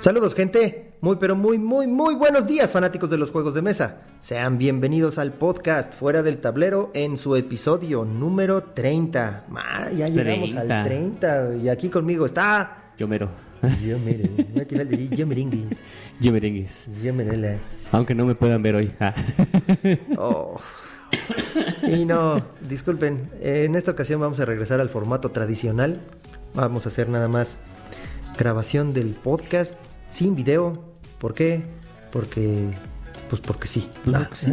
Saludos gente, muy pero muy muy muy buenos días fanáticos de los juegos de mesa. Sean bienvenidos al podcast Fuera del Tablero en su episodio número 30. Ma, ya llegamos 30. al 30 y aquí conmigo está... Yo mero. Yo de yo merengues, Yo merengues. yo merelas. Aunque no me puedan ver hoy. Ah. Oh. Y no, disculpen, en esta ocasión vamos a regresar al formato tradicional. Vamos a hacer nada más grabación del podcast sin video. ¿Por qué? Porque, pues porque sí. No, porque sí.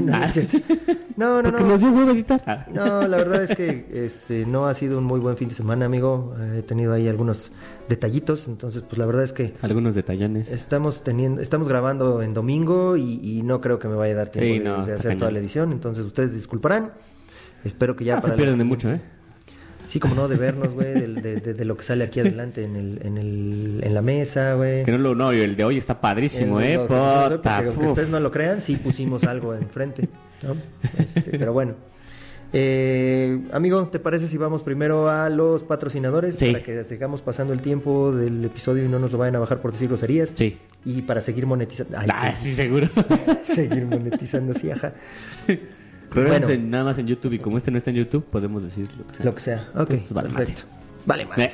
no, no no, no. Ah. No, la verdad es que este no ha sido un muy buen fin de semana, amigo. He tenido ahí algunos detallitos, entonces pues la verdad es que Algunos detallones. Estamos teniendo, estamos grabando en domingo y, y no creo que me vaya a dar tiempo Sí, de, hacer toda la edición, entonces ustedes disculparán. Espero que ya Ah, se para la pierden de mucho, ¿eh? Sí, como no, de vernos, güey, de, de- de lo que sale aquí adelante en, el, en, el, en la mesa, güey. Que no lo no, el de hoy está padrísimo, El- ¿eh? lo- porque Puta, aunque ustedes no lo crean, sí pusimos algo enfrente, ¿no? Este, pero bueno. Eh, amigo, ¿te parece si vamos primero a los patrocinadores? Sí. Para que sigamos pasando el tiempo del episodio y no nos lo vayan a bajar por decir groserías. Sí. Y para seguir monetizando. Ay, Ah, sí. sí, seguro. seguir monetizando, sí, ajá. Pero Bueno. nada más en YouTube y como este no está en YouTube, podemos decir lo que sea. Lo que sea. Ok, Pues vale perfecto. Vale, más. Eh.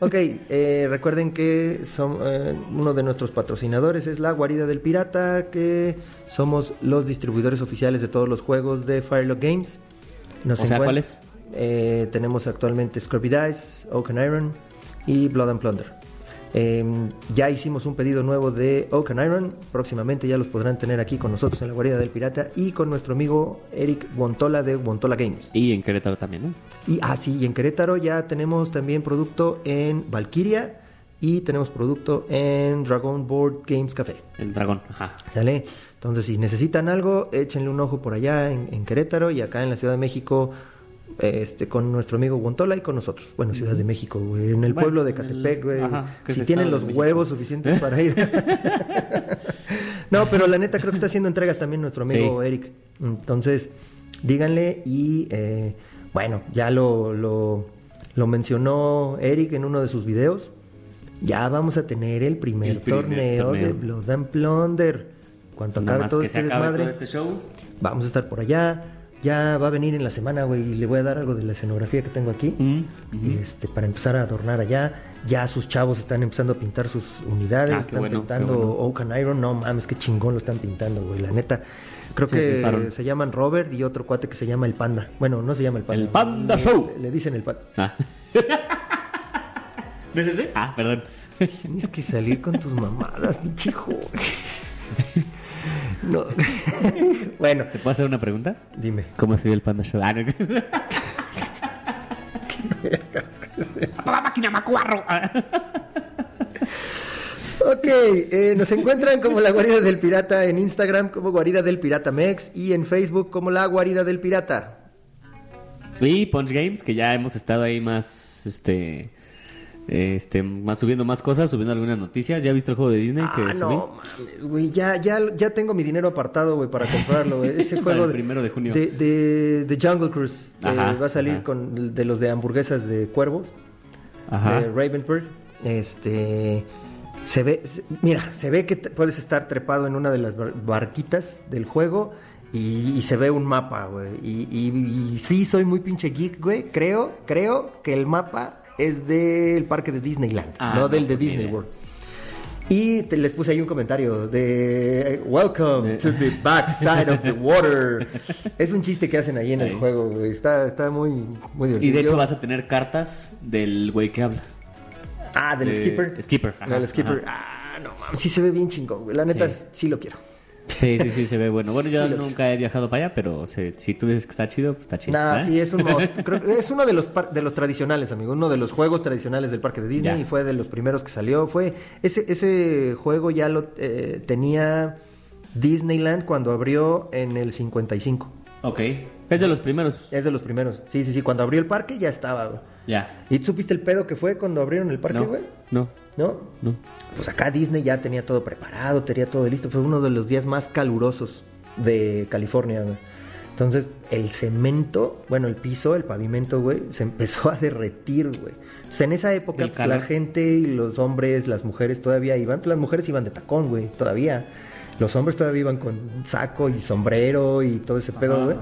Ok, eh, recuerden que son, eh, uno de nuestros patrocinadores es la Guarida del Pirata, que somos los distribuidores oficiales de todos los juegos de Firelock Games. Nos O sea, ¿cuáles? Eh, tenemos actualmente Scrubby Dice, Oak and Iron y Blood and Plunder. Eh, ya hicimos un pedido nuevo de Oak and Iron. Próximamente ya los podrán tener aquí con nosotros en la Guarida del Pirata y con nuestro amigo Eric Wontola de Wontola Games. Y en Querétaro también, ¿no? Y ah, sí, y en Querétaro ya tenemos también producto en Valkyria y tenemos producto en Dragon Board Games Café. El dragón, ajá. ¿Sale? Entonces, si necesitan algo, échenle un ojo por allá en, en Querétaro y acá en la Ciudad de México, este, con nuestro amigo Guantola y con nosotros. Bueno, Ciudad de México, güey, en el Bueno, pueblo de Catepec, güey. Si tienen los huevos suficientes para ir. no, pero la neta creo que está haciendo entregas también nuestro amigo Sí. Eric. Entonces, díganle y eh, bueno, ya lo, lo, lo mencionó Eric en uno de sus videos. Ya vamos a tener el primer, El primer torneo, de. Blood and Plunder. Cuando Nada acabe todo que este se acabe desmadre, todo este show. vamos a estar por allá. Ya va a venir en la semana, güey, y le voy a dar algo de la escenografía que tengo aquí. Mm. Este, para empezar a adornar allá. Ya sus chavos están empezando a pintar sus unidades, Ah, están bueno, pintando bueno. Oak and Iron. No mames, qué chingón lo están pintando, güey. La neta. Creo que se llaman Robert y otro cuate que se llama el Panda. Bueno, no se llama el Panda. El Panda Le- Show. Le, dicen el Panda. Ah. ¿No es ese? Ah, perdón. Tienes que salir con tus mamadas, pinche joven. No. bueno, ¿Te puedo hacer una pregunta? dime. ¿Cómo se ve el Panda Show? Ah, no. ¡La máquina macuarro! Ok, eh, nos encuentran como la guarida del pirata en Instagram como guarida del pirata Mex y en Facebook como la guarida del pirata. Y Punch Games, que ya hemos estado ahí más, este, este, más subiendo más cosas, subiendo algunas noticias. ¿Ya viste el juego de Disney que Ah, no, mames, güey, ya, ya, ya tengo mi dinero apartado, güey, para comprarlo, güey. Ese juego el primero de junio. De, de- de Jungle Cruise, que Ajá, va a salir ajá. con de los de hamburguesas de cuervos, Ajá. de Ravenburg. Este, se ve, se- mira, se ve que puedes estar trepado en una de las bar- barquitas del juego y, y se ve un mapa, güey. Y, y- y sí, soy muy pinche geek, güey. Creo, creo que el mapa es del parque de Disneyland, Ah, no no, del de pues, Disney. World. Y te- les puse ahí un comentario de Welcome Eh. to the backside of the water. Es un chiste que hacen ahí en el juego, güey. Está, está muy, muy divertido. Y de hecho vas a tener cartas del güey que habla. Ah, del de- skipper. skipper, ajá, del skipper. Ah, no mames, sí se ve bien chingón, güey. La neta, Sí. sí, lo quiero. Sí, sí, sí, se ve bueno. Bueno, yo Sí, nunca he viajado para allá, pero se- si tú dices que está chido, pues está chido. Nah, ¿eh? sí, es un. Creo que es uno de los, par- de los tradicionales, amigo. Uno de los juegos tradicionales del parque de Disney Ya. y fue de los primeros que salió. Fue ese, ese juego ya lo eh, tenía Disneyland cuando abrió en el 55. Ok. Es de los primeros. Es de los primeros. Sí, sí, sí. Cuando abrió el parque ya estaba, güey. Ya. ¿Y supiste el pedo que fue cuando abrieron el parque, No, güey? no, ¿No? no. Pues acá Disney ya tenía todo preparado, tenía todo listo. Fue uno de los días más calurosos de California, güey. Entonces, el cemento, bueno, el piso, el pavimento, güey, se empezó a derretir, güey. Entonces, en esa época, pues, la gente y los hombres, las mujeres todavía iban, pues, las mujeres iban de tacón, güey, todavía. Los hombres todavía iban con saco y sombrero y todo ese pedo, güey.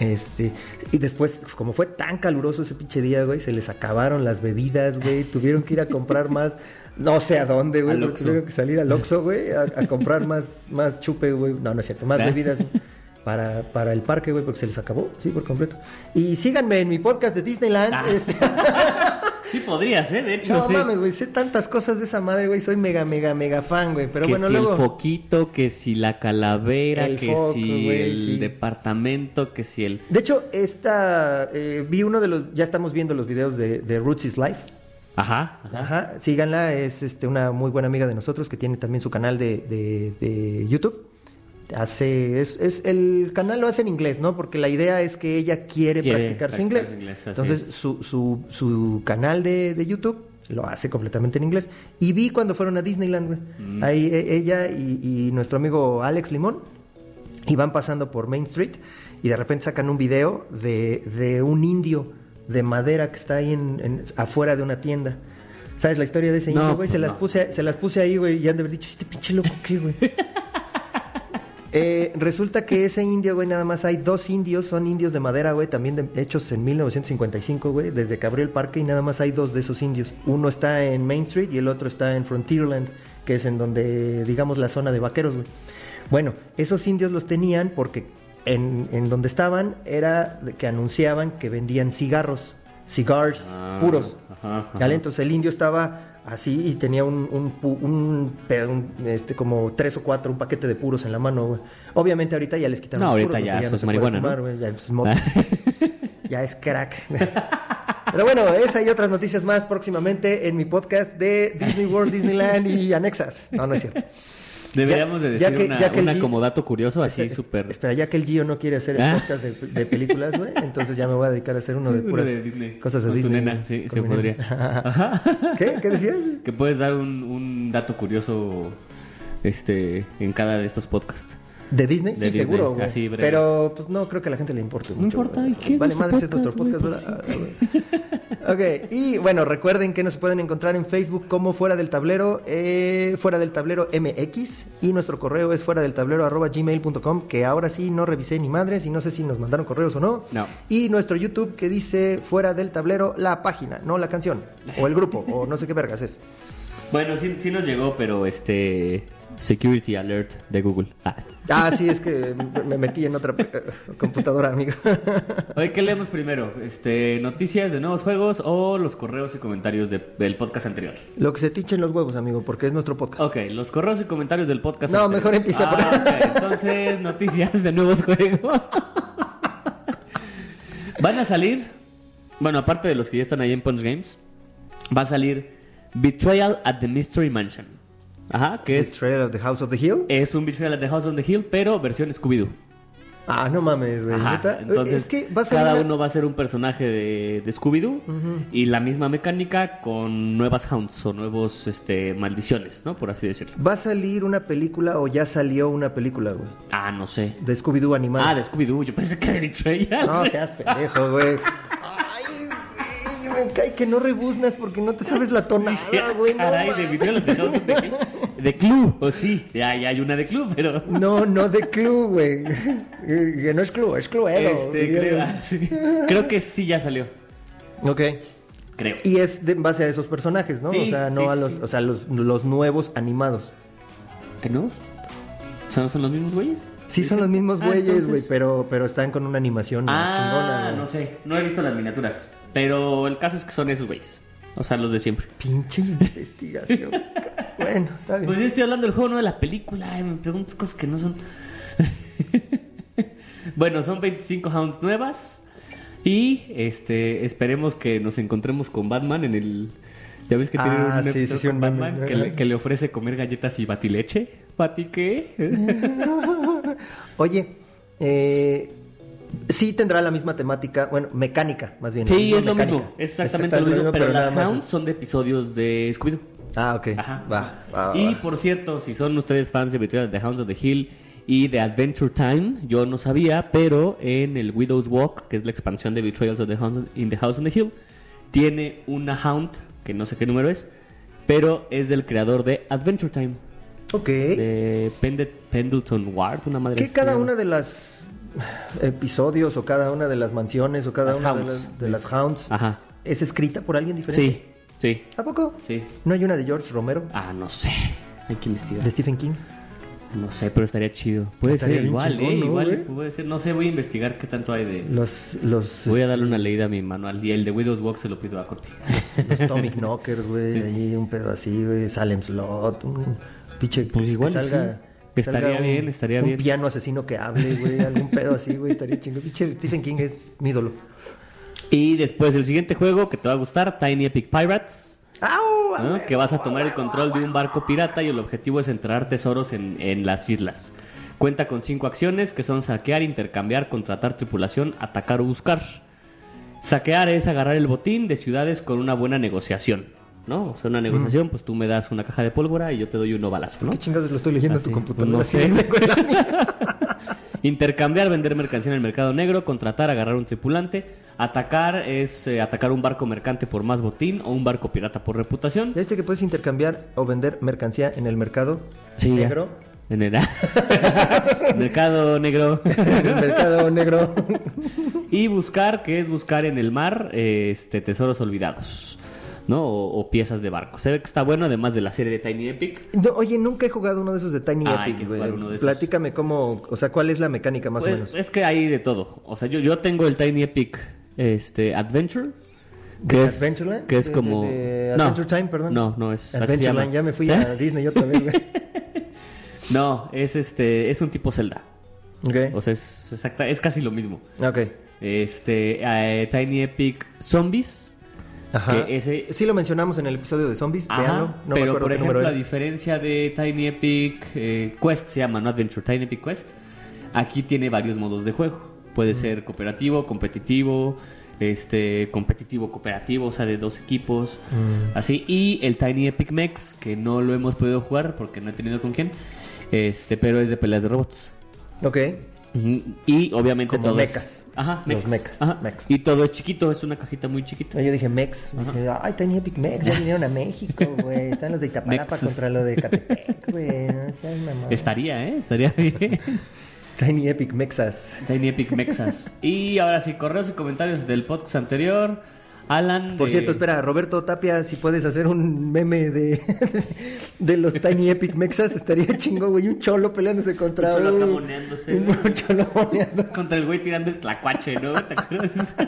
Este, y después, como fue tan caluroso ese pinche día, güey, se les acabaron las bebidas, güey, tuvieron que ir a comprar más, no sé a dónde, güey, tuvieron que salir al Oxxo, güey, a, a comprar más, más chupe, güey, no, no es cierto, más ¿Eh? bebidas para, para el parque, güey, porque se les acabó, sí, por completo. Y síganme en mi podcast de Disneyland, Ah. este, Sí podrías, ¿eh? De hecho, no sí. mames, güey, sé tantas cosas de esa madre, güey, soy mega, mega, mega fan, güey, pero que bueno, si luego... el foquito, que si la calavera, El que foco, si güey, el sí. departamento, que si el... De hecho, esta, eh, vi uno de los, ya estamos viendo los videos de, de Roots is Life, Ajá, ajá. Ajá, síganla, es este, una muy buena amiga de nosotros que tiene también su canal de, de- de YouTube. Hace, es, es- el canal lo hace en inglés, ¿no? Porque la idea es que ella quiere, Quiere practicar su practicar inglés. su inglés, así Entonces, es. su, su, su canal de, de YouTube lo hace completamente en inglés. Y vi cuando fueron a Disneyland, güey. Mm. Ahí e- ella y, y nuestro amigo Alex Limón iban pasando por Main Street y de repente sacan un video de, de un indio de madera que está ahí en, en- afuera de una tienda. ¿Sabes la historia de ese No, indio, güey? pues se, las no. puse, se las puse ahí, güey, y han de haber dicho, este pinche loco, ¿qué, güey? Eh, resulta que ese indio, güey, nada más hay dos indios, son indios de madera, güey, también de- hechos en 1955, güey, desde que abrió el parque y nada más hay dos de esos indios. Uno está en Main Street y el otro está en Frontierland, que es en donde, digamos, la zona de vaqueros, güey. Bueno, esos indios los tenían porque en, en donde estaban era que anunciaban que vendían cigarros, cigars Ah, puros. ajá, ajá. ¿Vale? Entonces el indio estaba así y tenía un, un, un un, este, como tres o cuatro, un paquete de puros en la mano, güey. Obviamente ahorita ya les quitaron No, los ahorita puros, ya puede marihuana, ¿no? fumar, ya es ya es crack. Pero bueno, esa y otras noticias más próximamente en mi podcast de Disney World, Disneyland y anexas. No, no es cierto. Deberíamos de ya decir que- una, ya que el una como dato curioso, así súper... Espera, ya que el Gio no quiere hacer el Ah. podcast de, de películas, güey, entonces ya me voy a dedicar a hacer uno de Uno puras de Disney. cosas de Con tu Disney. nena, güey, sí, con se mi podría. nena. Ajá. ¿Qué? ¿Qué decías? Que puedes dar un, un dato curioso este en cada de estos podcasts. ¿De Disney? De sí, Disney, seguro, güey. Pero, pues no creo que a la gente le importe No mucho. importa, güey. ¿y qué? Vale, madre, es nuestro podcast, podcast, ¿verdad? Ok, y bueno, recuerden que nos pueden encontrar en Facebook como Fuera del Tablero, eh, Fuera del Tablero MX, y nuestro correo es fuera del tablero arroba gmail.com, que ahora sí no revisé ni madres y no sé si nos mandaron correos o no. No. Y nuestro YouTube que dice Fuera del Tablero la página, no la canción, o el grupo, o no sé qué vergas es. Bueno, sí, sí nos llegó, pero este security alert de Google. Ah. Ah, sí, es que me metí en otra eh, computadora, amigo. Oye, ¿qué leemos primero? Este, noticias de nuevos juegos o los correos y comentarios de- del podcast anterior. Lo que se tichen los huevos, amigo, porque es nuestro podcast. Ok, los correos y comentarios del podcast No, anterior. mejor empieza por- Ah, Entonces, noticias de nuevos juegos. Van a salir, bueno, aparte de los que ya están ahí en Punch Games, va a salir Betrayal at the Mystery Mansion. Ajá, que es, Betrayal of the House of the Hill. es un Betrayal at the House on the Hill, pero versión Scooby-Doo. Ah, no mames, güey. Entonces es que va a salir cada una- uno va a ser un personaje de, de Scooby-Doo y la misma mecánica con nuevas Hounds o nuevos este, maldiciones, ¿no? Por así decirlo. Va a salir una película o ya salió una película, güey. Ah, no sé. De Scooby-Doo animada. Ah, de Scooby-Doo, yo pensé que de Betrayal. No seas pendejo, güey. Me cae que no rebuznas porque no te sabes la tonada, güey. No, Caray, de mames. video de, de club, o sí, ya, ya hay una de club, pero no, no de club, güey. Que no es club, es cluero. este, creo, sí. creo que sí ya salió, Ok. creo. Y es de en base a esos personajes, ¿no? Sí, o sea, no sí, a los, sí. o sea, los, los nuevos animados. ¿Que no? O sea, ¿no son los mismos güeyes? Sí, son los mismos Ah, güeyes, entonces- güey, pero, pero están con una animación chingona. Ah, güey. no sé, no he visto las miniaturas, pero el caso es que son esos güeyes, o sea, los de siempre. Pinche investigación. bueno, está bien. Pues yo estoy hablando del juego, no de la película, y me preguntas cosas que no son... bueno, son 25 Hounds nuevas y este esperemos que nos encontremos con Batman en el... ¿Ya ves que tiene Ah, un sí, sí, sí, con un. Batman que le, que le ofrece comer galletas y batileche? ¿Bati qué? Oye, eh, sí tendrá la misma temática, bueno, mecánica, más bien. sí, no es lo mismo, es exactamente lo mismo, pero, las Hounds son de episodios de Scooby-Doo. Ah, ok. Ajá. Va, va, y va. por cierto, si son ustedes fans de de Hounds of the Hill Y de Adventure Time, yo no sabía, pero en el Widow's Walk, que es la expansión de Betrayals of the Hound in the House on the Hill, tiene una Hound, que no sé qué número es, pero es del creador de Adventure Time, Ok. de Pendleton Ward, una madre. Que cada una de las episodios o cada una de las mansiones o cada Las una de las, de las hounds Ajá. es escrita por alguien diferente. Sí, sí, ¿A poco? sí. ¿No hay una de George Romero? Ah, no sé. Hay que investigar. ¿De Stephen King? No sé, pero estaría chido. Puede Estaría ser igual, chingón, ¿eh? ¿no, igual, puede ser. No sé, voy a investigar qué tanto hay de... Los, los, Voy a darle una leída a mi manual. Y el de Widow's Walk se lo pido a Corpi. los Atomic Knockers, güey, ahí un pedo así, güey, Salem Slot, un pinche Pues igual salga, sí. Estaría un- bien, estaría un bien. piano asesino que hable, güey, algún pedo así, güey, estaría chingón. Stephen King es mi ídolo. Y después el siguiente juego que te va a gustar, Tiny Epic Pirates. ¡Au! ¿no? Que vas a tomar el control de un barco pirata y el objetivo es enterrar tesoros en, en las islas. Cuenta con cinco acciones que son saquear, intercambiar, contratar tripulación, atacar o buscar. Saquear es agarrar el botín de ciudades con una buena negociación. ¿No? O sea, una negociación, pues tú me das una caja de pólvora y yo te doy uno balazo, ¿no? ¿Qué chingados lo estoy leyendo Así, en tu pues computadora? no sé. Intercambiar, vender mercancía en el mercado negro, contratar, agarrar un tripulante. Atacar es eh, atacar un barco mercante por más botín o un barco pirata por reputación. ¿Ya viste que puedes intercambiar o vender mercancía en el mercado Sí, ya. negro? En el mercado negro. en el mercado negro. y buscar, que es buscar en el mar eh, este tesoros olvidados. ¿No? O, o piezas de barco. Se ve que está bueno, además de la serie de Tiny Epic. No, oye, nunca he jugado uno de esos de Tiny Ah, Epic, güey. Platícame cómo, o sea, cuál es la mecánica más Pues, o menos. es que hay de todo. O sea, yo, yo tengo el Tiny Epic este, Adventure. ¿De Que es, Adventureland? que es De- como... de- de no, Adventure Time, perdón. No, no, es... Adventureland, ya me fui a Disney otra vez, güey. No, es este, es un tipo Zelda. Ok. O sea, es exacta, es casi lo mismo. Ok. Este, eh, Tiny Epic Zombies. Ajá. Que ese- Sí lo mencionamos en el episodio de zombies, Ajá, véanlo. No pero por ejemplo, era. diferencia de Tiny Epic eh, Quest se llama, no Adventure, Tiny Epic Quest. Aquí tiene varios modos de juego. Puede ser cooperativo, competitivo, este, competitivo, cooperativo, o sea, de dos equipos, Mm. así. Y el Tiny Epic Mex, que no lo hemos podido jugar porque no he tenido con quién, este, pero es de peleas de robots. Ok. Y obviamente Como todo es- mechas. Ajá, Los mechas. Y todo es chiquito, es una cajita muy chiquita. Yo dije Mex. Dije, ay, Tiny Epic Mex. Ya vinieron a México, güey. Están los de Itapalapa Mexes. contra lo de Catepec, güey. No seas mamón. Estaría, ¿eh? Estaría bien. Tiny Epic Mexas. Tiny Epic Mexas. y ahora sí, correos y comentarios del podcast anterior. Alan. Por de- cierto, espera, Roberto Tapia, si puedes hacer un meme de, de los Tiny Epic Mexas, estaría chingo, güey. Un cholo peleándose contra Un cholo acá un- cholo moneándose. Contra el güey tirando el tlacuache, ¿no? ¿Te acuerdas?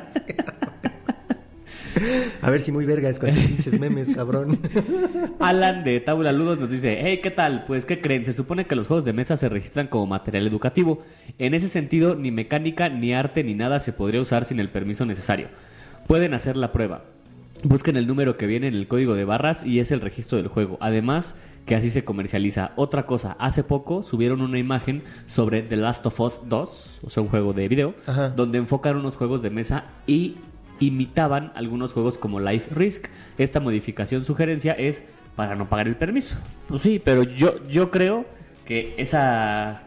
A ver si muy verga es con pinches memes, cabrón. Alan de Tabula Ludos nos dice, hey, ¿qué tal? Pues, ¿qué creen? Se supone que los juegos de mesa se registran como material educativo. En ese sentido, ni mecánica, ni arte, ni nada se podría usar sin el permiso necesario. Pueden hacer la prueba. Busquen el número que viene en el código de barras y es el registro del juego. Además, que así se comercializa. Otra cosa, hace poco subieron una imagen sobre The Last of Us 2, o sea, un juego de video, Ajá. donde enfocan unos juegos de mesa y imitaban algunos juegos como Life Risk. Esta modificación sugerencia es para no pagar el permiso. Pues sí, pero yo, yo creo que esa,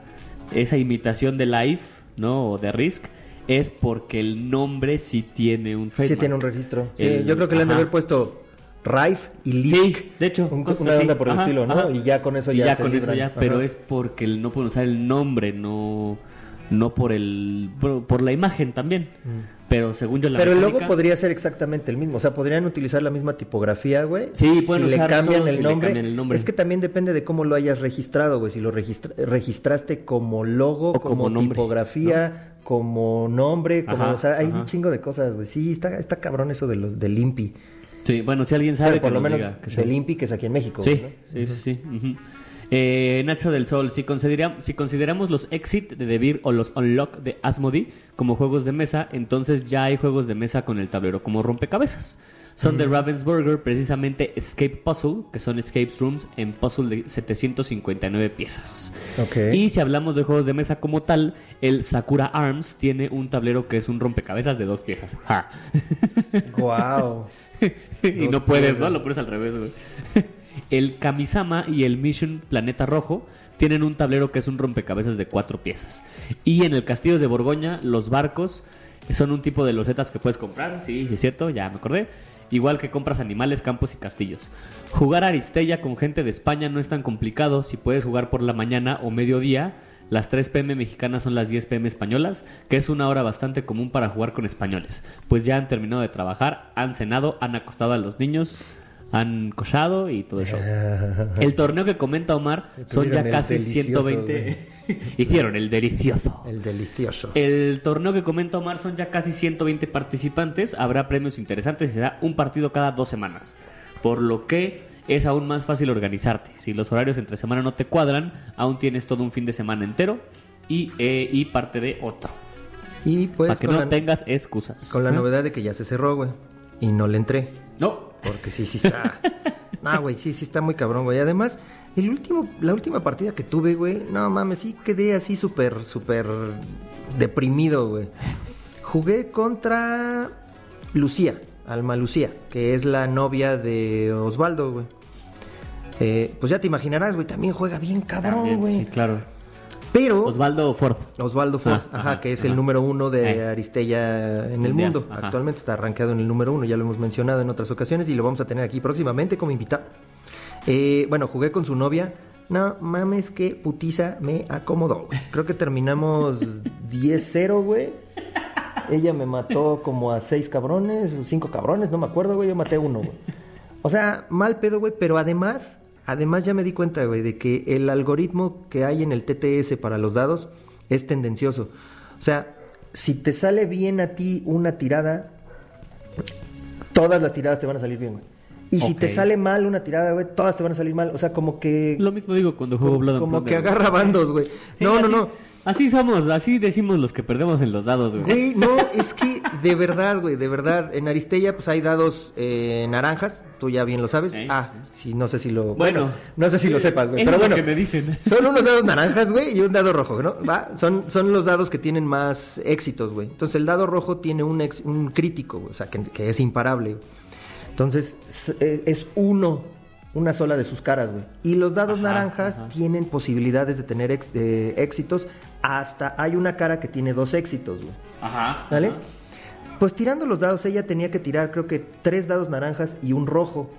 esa imitación de Life, ¿no? O de Risk, es porque el nombre sí tiene un Sí trademark. tiene un registro. Sí, El- yo creo que le han de haber puesto Rife y Lisk. Sí, de hecho, Un- una onda por el Ajá, estilo, ¿no? ajá. Y ya con eso Y ya ya se con eso ya, Ajá. pero es porque el- no pueden usar el nombre, no no por el por, por la imagen también. Pero según yo la Mm. Pero el logo podría ser exactamente el mismo. O sea, podrían utilizar la misma tipografía, güey. Sí, pueden si le cambian todo el si le cambian el nombre. Es que también depende de cómo lo hayas registrado, güey. Si lo registra- registraste como logo, O como, tipografía, como nombre, como, Ajá, o sea, hay ajá. un chingo de cosas, güey. Sí, está, está cabrón eso de los del IMPI. Sí, bueno, si alguien sabe Pero por que lo nos menos diga, que del. IMPI que es aquí en México. Sí, ¿no? sí, sí, ujú. Eh, Nacho del Sol, si, considera- si consideramos los Exit de Devir o los Unlock de Asmodee como juegos de mesa, entonces ya hay juegos de mesa con el tablero como rompecabezas. Son de Ravensburger precisamente Escape Puzzle, que son escape rooms en puzzle de 759 piezas. Ok. Y si hablamos de juegos de mesa como tal, el Sakura Arms tiene un tablero que es un rompecabezas de dos piezas. Ja. Guau. y Dos no puedes, piezas. ¿no? Lo pones al revés, güey. El Kamisama y el Mission Planeta Rojo tienen un tablero que es un rompecabezas de cuatro piezas. Y en el Castillo de Borgoña, los barcos son un tipo de losetas que puedes comprar. Sí, sí es cierto, ya me acordé. Igual que compras animales, campos y castillos. Jugar Aristella con gente de España no es tan complicado si puedes jugar por la mañana o mediodía. Las 3 pm mexicanas son las 10 pm españolas, que es una hora bastante común para jugar con españoles, pues ya han terminado de trabajar, han cenado, han acostado a los niños, han cochado y todo eso. El torneo que comenta Omar son ya casi delicioso, 120. Hicieron el delicioso. El delicioso. El torneo que comenta Omar son ya casi 120 participantes. Habrá premios interesantes y será un partido cada dos semanas. Por lo que es aún más fácil organizarte. Si los horarios entre semana no te cuadran, aún tienes todo un fin de semana entero y, eh, y parte de otro. Y pues para que no la, tengas excusas. con la ¿Eh? novedad de que ya se cerró, güey. Y no le entré. No. Porque sí, sí está. no, güey, sí, sí está muy cabrón, güey. Además, el último, la última partida que tuve, güey, no mames, sí quedé así súper, súper deprimido, güey. Jugué contra Lucía, Alma Lucía, que es la novia de Osvaldo, güey. Eh, pues ya te imaginarás, güey, también juega bien cabrón, güey. sí, claro. Pero Osvaldo Ford. Osvaldo Ford, Ah, ajá, ajá, que es ajá. el número uno de Eh. Aristella en el mundo. ajá. Actualmente está arranqueado en el número uno, ya lo hemos mencionado en otras ocasiones y lo vamos a tener aquí próximamente como invitado. Eh, bueno, jugué con su novia. No mames, que putiza me acomodó, güey. Creo que terminamos 10-0, güey. Ella me mató como a seis cabrones, cinco cabrones, no me acuerdo, güey. Yo maté a uno, güey. O sea, mal pedo, güey, pero además, además ya me di cuenta, güey, de que el algoritmo que hay en el TTS para los dados es tendencioso. O sea, si te sale bien a ti una tirada, todas las tiradas te van a salir bien, güey. Y si te sale mal una tirada, güey, todas te van a salir mal. O sea, como que... Lo mismo digo cuando juego como, Blood and como Plunder, que agarra bandos, güey. Sí, no, no, así- no. Así somos, así decimos los que perdemos en los dados, güey. Güey, no, es que de verdad, güey, de verdad. En Aristella, pues hay dados eh, naranjas, tú ya bien lo sabes. ¿Eh? Ah, sí, no sé si lo. Bueno, Bueno, no sé si lo sepas, güey. Pero bueno, que me dicen. son unos dados naranjas, güey, y un dado rojo, ¿no? Va, son, son los dados que tienen más éxitos, güey. Entonces el dado rojo tiene un, ex- un crítico, güey, o sea, que, que es imparable. güey. Entonces es, eh, es uno, una sola de sus caras, güey. Y los dados Ajá, naranjas ajá. tienen posibilidades de tener ex- éxitos. Hasta hay una cara que tiene dos éxitos, güey. Ajá. ¿Vale? ajá. Pues tirando los dados, ella tenía que tirar, creo que tres dados naranjas y un rojo.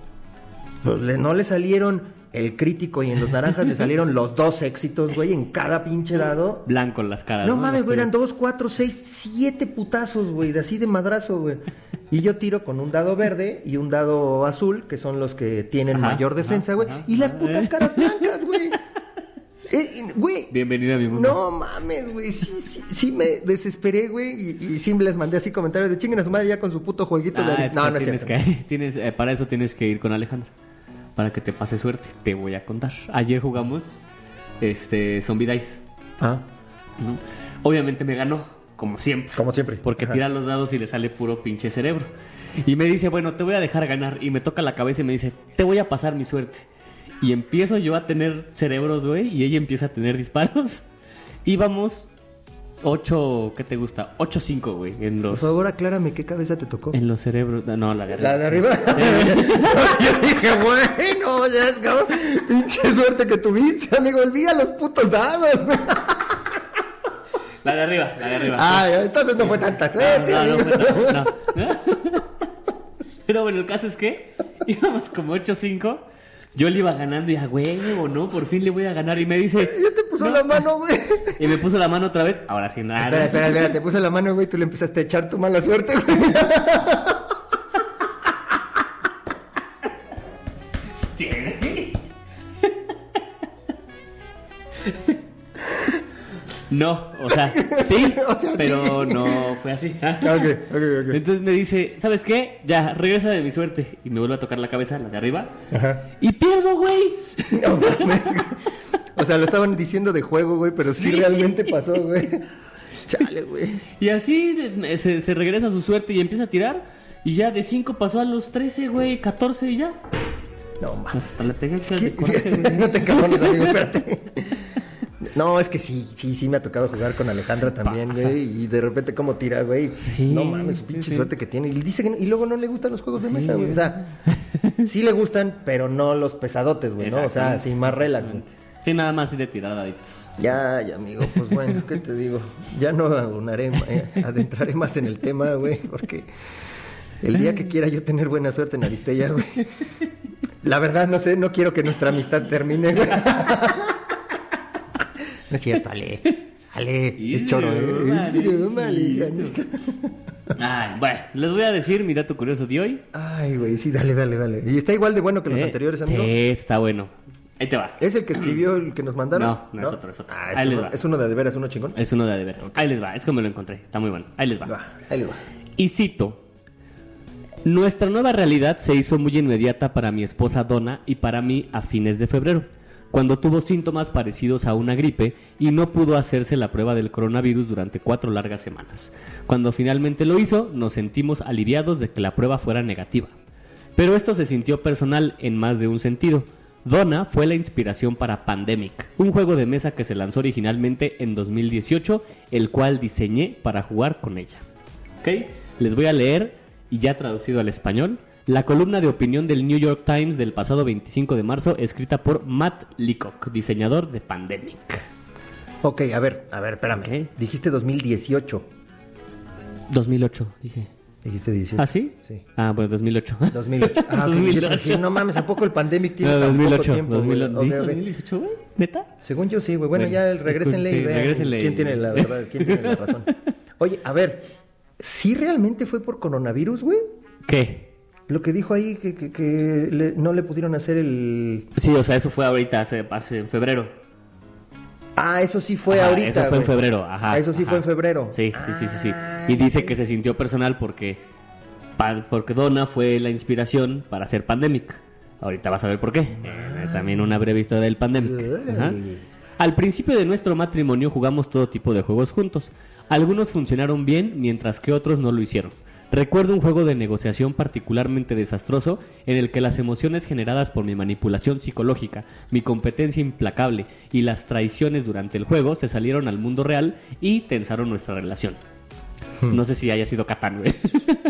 Pues le- no le salieron el crítico y en los naranjas le salieron los dos éxitos, güey, en cada pinche dado. Blanco en las caras. No ¿no? mames, güey, eran dos, cuatro, seis, siete putazos, güey, de así de madrazo, güey. Y yo tiro con un dado verde y un dado azul, que son los que tienen Ajá, mayor defensa, güey. Y las putas caras blancas, güey. Eh, Güey, Bienvenida a mi mundo. no mames, güey. Sí, sí, sí me desesperé, güey. Y, y sí les mandé así comentarios de chinguen a su madre ya con su puto jueguito Ah, de es No, que no es tienes cierto. que, tienes, eh, para eso tienes que ir con Alejandra. Para que te pase suerte. Te voy a contar. Ayer jugamos este Zombie Dice. Ah, ¿no? Obviamente me ganó, como siempre. como siempre. Porque Ajá. tira los dados y le sale puro pinche cerebro. Y me dice, bueno, te voy a dejar ganar. Y me toca la cabeza y me dice, te voy a pasar mi suerte. Y empiezo yo a tener cerebros, güey, y ella empieza a tener disparos. Y vamos 8, ¿qué te gusta? 8-5, güey, en Por los, favor, aclárame qué cabeza te tocó. en los cerebros. No, la de arriba. La de arriba. Yo dije, bueno, ya es cabrón. Pinche suerte que tuviste, amigo. Olvida los putos dados. güey. La de arriba, la de arriba. Ay, entonces no fue tanta suerte. no, no, amigo. no, no. Pero bueno, el caso es que íbamos como 8-5. Yo le iba ganando y a huevo, ¿no? Por fin le voy a ganar. Y me dice. Ya te puso "No". la mano, güey. Y me puso la mano otra vez. Ahora sí, nada. Espera, espera, espera, te puso la mano, güey. Tú le empezaste a echar tu mala suerte, güey. No, o sea, sí, O sea, pero sí. no fue así. ok, ok, ok. Entonces me dice, ¿sabes qué? Ya, regresa de mi suerte. Y me vuelve a tocar la cabeza, la de arriba. Ajá. Y pierdo, güey. No. O sea, lo estaban diciendo de juego, güey, pero sí, Sí. realmente pasó, güey. Chale, güey. Y así de- se, se regresa a su suerte y empieza a tirar. Y ya de 5 pasó a los 13, güey, 14 y ya. No mames. Hasta le pegué ¿Qué? de no te cabrones, amigo, espérate. No, es que sí, sí, sí me ha tocado jugar con Alejandra también, güey. Y de repente cómo tira, güey. Sí, no mames, su pinche sí. suerte que tiene. Y dice que no- y luego no le gustan los juegos de mesa, güey. O sea, sí le gustan, pero no los pesadotes, güey, ¿no? O sea, sí, más relax, güey. Sí, nada más y de tiradaditos. Ya, ya, amigo, pues bueno, ¿qué te digo? Ya no abunaré, eh, adentraré más en el tema, güey, porque el día que quiera yo tener buena suerte en Aristella, güey. La verdad, no sé, no quiero que nuestra amistad termine, güey. No es cierto, Ale. Ale, es choro, ¿eh? Es. Ay, bueno, les voy a decir mi dato curioso de hoy. Ay, güey, sí, dale, dale, dale. ¿Y está igual de bueno que los Eh, anteriores, amigo? Sí, está bueno. Ahí te va. ¿Es el que escribió el que nos mandaron? No, no es otro, es otro. Ah, Ahí es, les uno, va. es uno de de veras, uno chingón. Es uno de de veras. Ahí les va, es como lo encontré. Está muy bueno. Ahí les va. Va, ahí le va. Y cito. Nuestra nueva realidad se hizo muy inmediata para mi esposa Donna y para mí a fines de febrero, cuando tuvo síntomas parecidos a una gripe y no pudo hacerse la prueba del coronavirus durante cuatro largas semanas. Cuando finalmente lo hizo, nos sentimos aliviados de que la prueba fuera negativa. Pero esto se sintió personal en más de un sentido. Donna fue la inspiración para Pandemic, un juego de mesa que se lanzó originalmente en 2018, el cual diseñé para jugar con ella. ¿Ok? Les voy a leer, y ya traducido al español, la columna de opinión del New York Times del pasado 25 de marzo, escrita por Matt Leacock, diseñador de Pandemic. Ok, a ver, a ver, espérame. Dijiste 2018. 2008, dije. Dijiste 18. ¿Ah, sí? Sí. Ah, pues 2008. 2008. Ah, ok, 2008. sí, no mames, ¿a poco el pandemic tiene No, tan poco 2008. tiempo? güey? 2008. Ok, ¿Dije ok. 2018, güey? ¿Neta? Según yo sí, güey. Bueno, Bueno, ya el- regrésenle disculpe, y sí, vean regrésenle quién tiene la verdad, quién tiene la razón. Oye, a ver, ¿sí realmente fue por coronavirus, güey? ¿Qué? Lo que dijo ahí que, que- que le- no le pudieron hacer el... Sí, o sea, eso fue ahorita, hace, hace en febrero. Ah, eso sí fue Ajá, ahorita, Eso fue en febrero, ajá. Ah, eso sí ajá. fue en febrero. Sí, sí, sí, sí, sí. Ah, Y dice que se sintió personal porque, porque Donna fue la inspiración para hacer Pandemic. Ahorita vas a ver por qué. Eh, también una breve historia del Pandemic. Ajá. Al principio de nuestro matrimonio jugamos todo tipo de juegos juntos. Algunos funcionaron bien mientras que otros no lo hicieron. Recuerdo un juego de negociación particularmente desastroso en el que las emociones generadas por mi manipulación psicológica, mi competencia implacable y las traiciones durante el juego se salieron al mundo real y tensaron nuestra relación. No sé si haya sido Catán, güey.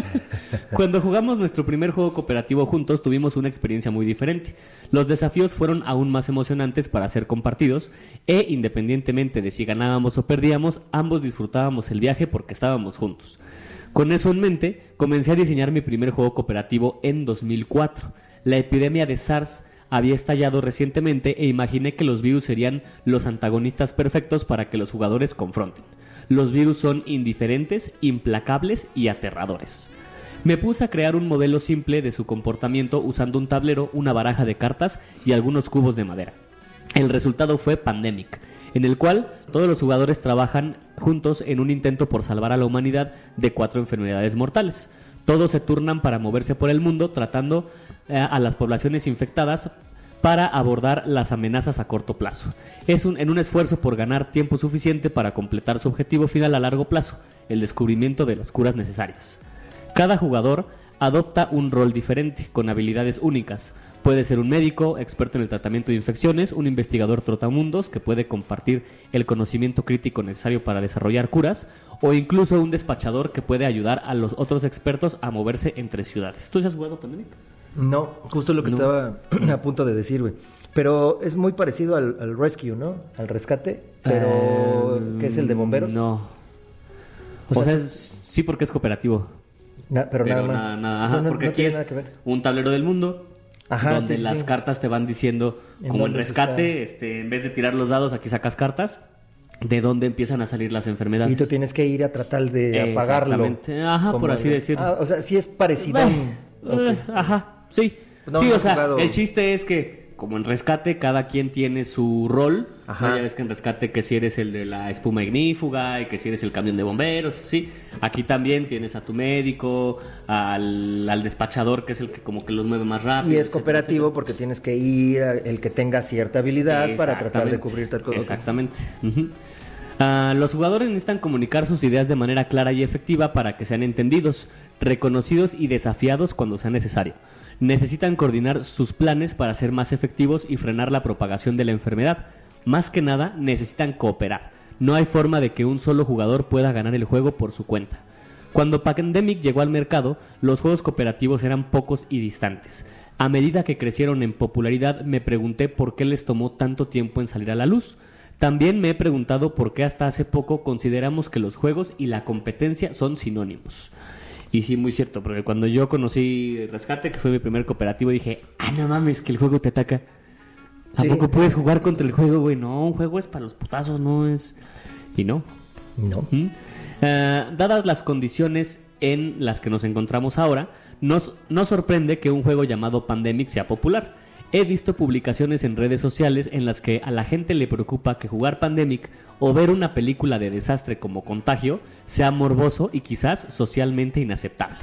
Cuando jugamos nuestro primer juego cooperativo juntos tuvimos una experiencia muy diferente. Los desafíos fueron aún más emocionantes para ser compartidos e independientemente de si ganábamos o perdíamos, ambos disfrutábamos el viaje porque estábamos juntos. Con eso en mente, comencé a diseñar mi primer juego cooperativo en 2004. La epidemia de SARS había estallado recientemente e imaginé que los virus serían los antagonistas perfectos para que los jugadores confronten. Los virus son indiferentes, implacables y aterradores. Me puse a crear un modelo simple de su comportamiento usando un tablero, una baraja de cartas y algunos cubos de madera. El resultado fue Pandemic, en el cual todos los jugadores trabajan juntos en un intento por salvar a la humanidad de cuatro enfermedades mortales. Todos se turnan para moverse por el mundo tratando eh, a las poblaciones infectadas para abordar las amenazas a corto plazo. Es un, en un esfuerzo por ganar tiempo suficiente para completar su objetivo final a largo plazo, el descubrimiento de las curas necesarias. Cada jugador adopta un rol diferente, con habilidades únicas. Puede ser un médico, experto en el tratamiento de infecciones, un investigador trotamundos que puede compartir el conocimiento crítico necesario para desarrollar curas, o incluso un despachador que puede ayudar a los otros expertos a moverse entre ciudades. ¿Tú ya has jugado Pandemic? No, justo lo que No. estaba a punto de decir, güey. Pero es muy parecido al, al rescue, ¿no? Al rescate, pero Eh, que es el de bomberos. No. O O, sea- es- sí porque es cooperativo. Na- pero, nada más. nada, nada. Ajá, no- porque no aquí tiene es nada que ver. un tablero del mundo Ajá, donde sí, las sí. cartas te van diciendo, ¿En como en rescate, este, en vez de tirar los dados, aquí sacas cartas, de dónde empiezan a salir las enfermedades. Y tú tienes que ir a tratar de apagarlo. Exactamente. Ajá, por así decirlo. Ah, o sea, sí es parecido. Eh, Ajá, sí. No, sí, no o sea, jugado. el chiste es que, como en rescate, cada quien tiene su rol. Ajá. ¿no? Ya ves que en rescate que si eres el de la espuma ignífuga y que si eres el camión de bomberos, sí. Aquí también tienes a tu médico, al, al despachador, que es el que como que los mueve más rápido. Y es cooperativo etcétera. porque tienes que ir a- el que tenga cierta habilidad para tratar de cubrir tal cosa. Exactamente. Ah, los jugadores necesitan comunicar sus ideas de manera clara y efectiva para que sean entendidos, reconocidos y desafiados cuando sea necesario. Necesitan coordinar sus planes para ser más efectivos y frenar la propagación de la enfermedad. Más que nada, necesitan cooperar. No hay forma de que un solo jugador pueda ganar el juego por su cuenta. Cuando Pandemic llegó al mercado, los juegos cooperativos eran pocos y distantes. A medida que crecieron en popularidad, me pregunté por qué les tomó tanto tiempo en salir a la luz. También me he preguntado por qué hasta hace poco consideramos que los juegos y la competencia son sinónimos. Y sí, muy cierto, porque cuando yo conocí Rescate, que fue mi primer cooperativo, dije, ah, no mames, que el juego te ataca. ¿A Sí. poco puedes jugar contra el juego, güey? No, un juego es para los putazos, no es... Y no. No. ¿Mm? Eh, dadas las condiciones en las que nos encontramos ahora, nos, nos sorprende que un juego llamado Pandemic sea popular. He visto publicaciones en redes sociales en las que a la gente le preocupa que jugar Pandemic o ver una película de desastre como Contagio sea morboso y quizás socialmente inaceptable.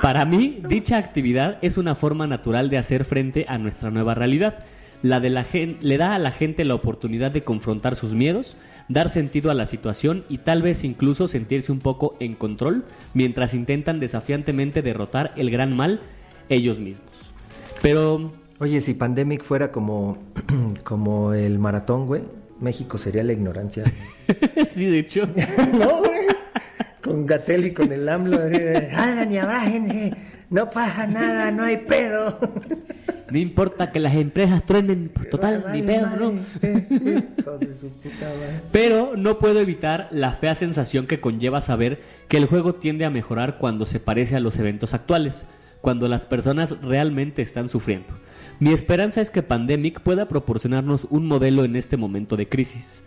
Para mí, dicha actividad es una forma natural de hacer frente a nuestra nueva realidad. La de la gen- le da a la gente la oportunidad de confrontar sus miedos, dar sentido a la situación y tal vez incluso sentirse un poco en control mientras intentan desafiantemente derrotar el gran mal ellos mismos. Pero Oye, si Pandemic fuera como, como el maratón, güey, México sería la ignorancia. sí, de hecho, no, güey. Con Gatel y con el AMLO, hagan y abájense, no pasa nada, no hay pedo. no importa que las empresas truenen, pues total, Vale, ni pedo, ¿no? sí, sí, hijo de su puta madre. Pero no puedo evitar la fea sensación que conlleva saber que el juego tiende a mejorar cuando se parece a los eventos actuales, cuando las personas realmente están sufriendo. Mi esperanza es que Pandemic pueda proporcionarnos un modelo en este momento de crisis.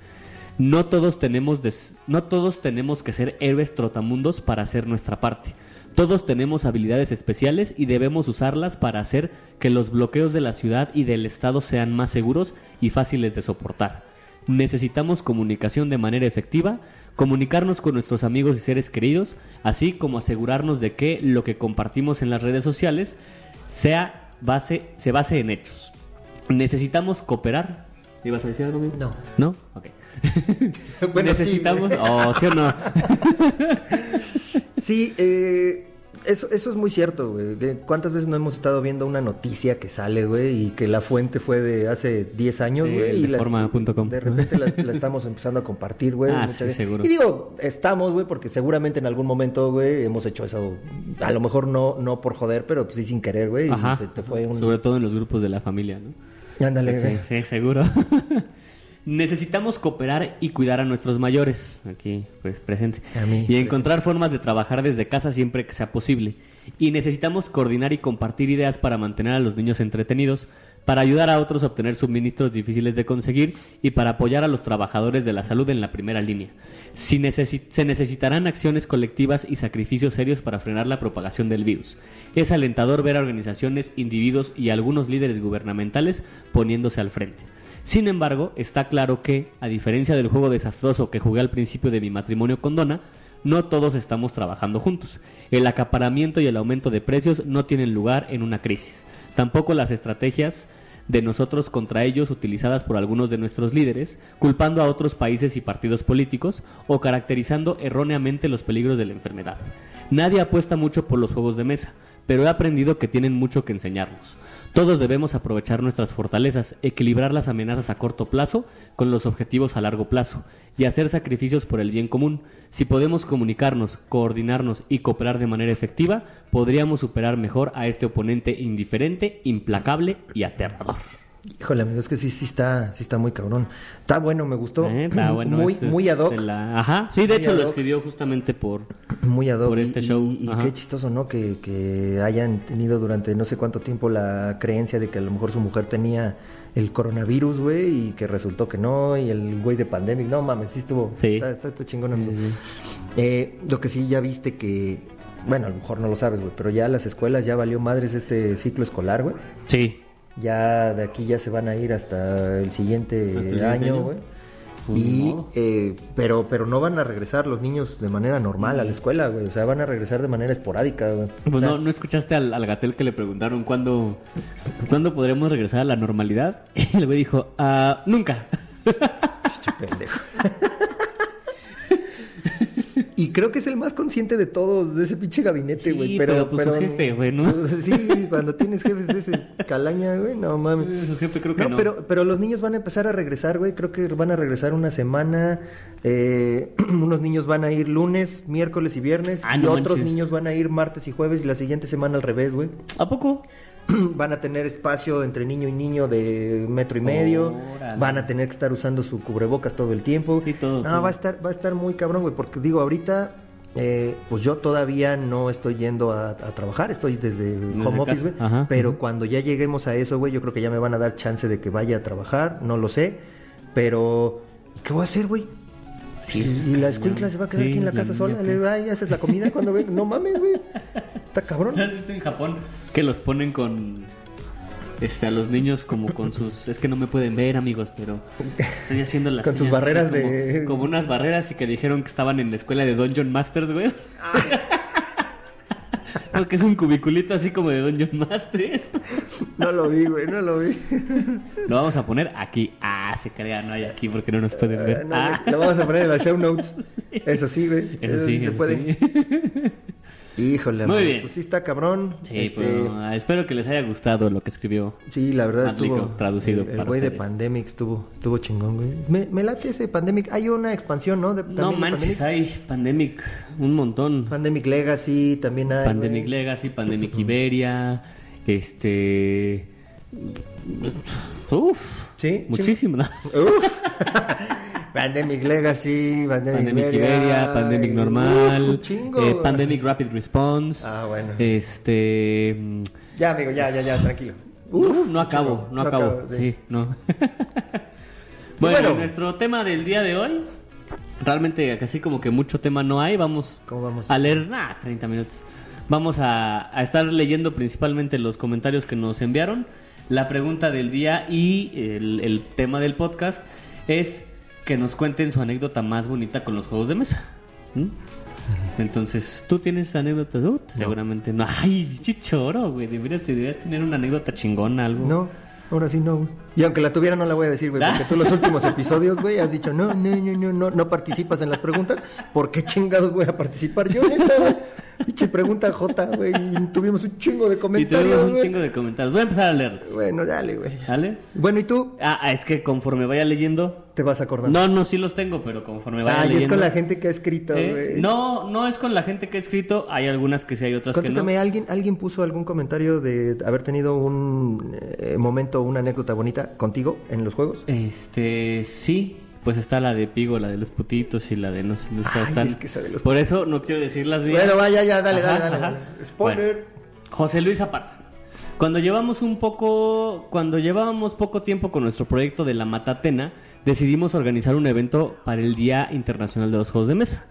No todos tenemos des- no todos tenemos que ser héroes trotamundos para hacer nuestra parte. Todos tenemos habilidades especiales y debemos usarlas para hacer que los bloqueos de la ciudad y del estado sean más seguros y fáciles de soportar. Necesitamos comunicación de manera efectiva, comunicarnos con nuestros amigos y seres queridos, así como asegurarnos de que lo que compartimos en las redes sociales sea base, se base en hechos. Necesitamos cooperar. ¿Ibas a decir algo? amigo? No. ¿No? Ok. Bueno, sí, Necesitamos... güey. oh, ¿sí o no? Sí, eh, eso, eso es muy cierto, güey. ¿Cuántas veces no hemos estado viendo una noticia que sale, güey, y que la fuente fue de hace 10 años, Sí, güey? y de las- forma.com. De repente la, la estamos empezando a compartir, güey. Ah, sí, seguro. Y digo, estamos, güey, porque seguramente en algún momento, güey, hemos hecho eso. A lo mejor no, no por joder, pero pues sí sin querer, güey. y Ajá. se te fue un... Sobre todo en los grupos de la familia, ¿no? Ándale, Sí, güey. sí, seguro. Necesitamos cooperar y cuidar a nuestros mayores, aquí pues presente, mí, y presente. encontrar formas de trabajar desde casa siempre que sea posible. Y necesitamos coordinar y compartir ideas para mantener a los niños entretenidos, para ayudar a otros a obtener suministros difíciles de conseguir y para apoyar a los trabajadores de la salud en la primera línea. Si necesi- se necesitarán acciones colectivas y sacrificios serios para frenar la propagación del virus. Es alentador ver a organizaciones, individuos y algunos líderes gubernamentales poniéndose al frente. Sin embargo, está claro que, a diferencia del juego desastroso que jugué al principio de mi matrimonio con Donna, no todos estamos trabajando juntos. El acaparamiento y el aumento de precios no tienen lugar en una crisis. Tampoco las estrategias de nosotros contra ellos utilizadas por algunos de nuestros líderes, culpando a otros países y partidos políticos o caracterizando erróneamente los peligros de la enfermedad. Nadie apuesta mucho por los juegos de mesa, pero he aprendido que tienen mucho que enseñarnos. Todos debemos aprovechar nuestras fortalezas, equilibrar las amenazas a corto plazo con los objetivos a largo plazo y hacer sacrificios por el bien común. Si podemos comunicarnos, coordinarnos y cooperar de manera efectiva, podríamos superar mejor a este oponente indiferente, implacable y aterrador. Híjole, amigo, es que sí, sí está, sí está muy cabrón. Está bueno, me gustó. Eh, está bueno, muy, muy ad hoc. la- Ajá, sí, de Muy hecho lo escribió justamente por... Muy ad hoc. por este y- show, Y, qué chistoso, ¿no? Que, que hayan tenido durante no sé cuánto tiempo la creencia de que a lo mejor su mujer tenía el coronavirus, güey, y que resultó que no, y el güey de pandemic. No mames, sí estuvo. Sí. Está, está, está chingón, amigo. Sí, sí. Eh, lo que sí ya viste que. Bueno, a lo mejor no lo sabes, güey, pero ya las escuelas ya valió madres este ciclo escolar, güey. Sí. Ya de aquí ya se van a ir hasta el siguiente ¿Hasta el siguiente año, güey. Pues Y, eh, pero, pero no van a regresar los niños de manera normal a la escuela, güey. O sea, van a regresar de manera esporádica, güey. Pues O sea, no, ¿no escuchaste al, al Gatel que le preguntaron cuándo, cuándo podremos regresar a la normalidad? Y el güey dijo, ah, nunca. Pendejo. y creo que es el más consciente de todos, de ese pinche gabinete, Sí, güey. pero, pues, su jefe, güey, ¿no? Pues, sí, cuando tienes jefes de ese calaña, güey, no mames. Su jefe creo que no, no. Pero, pero los niños van a empezar a regresar, güey. Creo que van a regresar una semana. eh, unos niños van a ir lunes, miércoles y viernes. Ah, y no otros manches. niños van a ir martes y jueves y la siguiente semana al revés, güey. ¿A poco? van a tener espacio entre niño y niño de metro y medio, Órale. van a tener que estar usando su cubrebocas todo el tiempo. Sí, todo, No, todo. va a estar, va a estar muy cabrón, güey, porque digo, ahorita, eh, pues yo todavía no estoy yendo a, a trabajar, estoy desde, Desde home office, güey, pero ajá. cuando ya lleguemos a eso, güey, yo creo que ya me van a dar chance de que vaya a trabajar, no lo sé, pero ¿qué voy a hacer, güey? Sí, y, la escuincla se va a quedar Sí, aquí en la casa sola, le digo, ay, haces la comida cuando ve, no mames, güey, está cabrón. ¿No has visto en Japón. Que los ponen con este a los niños como con sus es que no me pueden ver amigos pero estoy haciendo las Con sus señas así barreras como, de- como unas barreras y que dijeron que estaban en la escuela de Dungeon Masters güey porque es un cubiculito así como de Dungeon Master No lo vi, güey, no lo vi. lo vamos a poner aquí ah se crea no hay aquí porque no nos pueden Eh, ver no, Ah. Lo vamos a poner en las show notes. Eso sí, güey. eso sí, se eso puede. sí. Híjole, Muy bien. Pues sí está cabrón. Sí, Este, pues, espero que les haya gustado lo que escribió. Sí, la verdad Adlico, estuvo traducido El, el güey de. Pandemic estuvo, estuvo chingón, güey. Me, me late ese Pandemic. Hay una expansión, ¿no? De, No de manches, Pandemic. hay Pandemic, un montón. Pandemic Legacy también hay. Pandemic güey. Legacy, Pandemic Iberia, este... Uf, Sí, muchísimo. ¿no? Uf. Pandemic Legacy, Pandemic, Pandemic Iberia, Pandemic uf, normal, un chingo, eh. Pandemic Rapid Response, Ah, bueno. este... mm, Ya, amigo, ya, ya, ya, tranquilo. no, no acabo, no, no acabo, acabo, sí. sí, no. bueno, Bueno. nuestro tema del día de hoy, realmente casi como que mucho tema no hay, vamos ¿Cómo vamos? a leer, nah, 30 minutos. Vamos a, a estar leyendo principalmente los comentarios que nos enviaron. La pregunta del día y el, el tema del podcast es que nos cuenten su anécdota más bonita con los juegos de mesa. ¿Mm? Entonces, ¿tú tienes anécdotas? Uh, Seguramente no. Ay, chichoro, güey. Deberías, deberías tener una anécdota chingona, algo. No, ahora sí no, güey. Y aunque la tuviera no la voy a decir, güey, porque tú los últimos episodios, güey, has dicho, no, no, no, no, no, no participas en las preguntas. ¿Por qué chingados voy a participar yo en esta, güey? Pinche pregunta J, güey, y tuvimos un chingo de Y comentarios, tuvimos un chingo de comentarios. Voy a empezar a leerlos. Bueno, dale, güey. ¿Vale? Bueno, ¿y tú? Ah, ah, es que conforme vaya leyendo. Te vas acordando. No, no, sí los tengo, pero conforme vaya Ay, leyendo. es con la gente que ha escrito, Eh, güey. no, no es con la gente que ha escrito. Hay algunas que sí, hay otras que no. Contéstame, ¿alguien, ¿alguien puso algún comentario de haber tenido un eh, momento, una anécdota bonita contigo en los juegos? Este, sí. Pues está la de Pigo, la de los putitos y la de no sé. no sé, Ay, están- es que esa de los Por eso no quiero decirlas bien. Bueno, vaya, ya, dale, Ajá, dale, dale. Spoiler. Bueno, José Luis Zapata. Cuando llevamos un poco, cuando llevábamos poco tiempo con nuestro proyecto de la Matatena, decidimos organizar un evento para el Día Internacional de los Juegos de Mesa.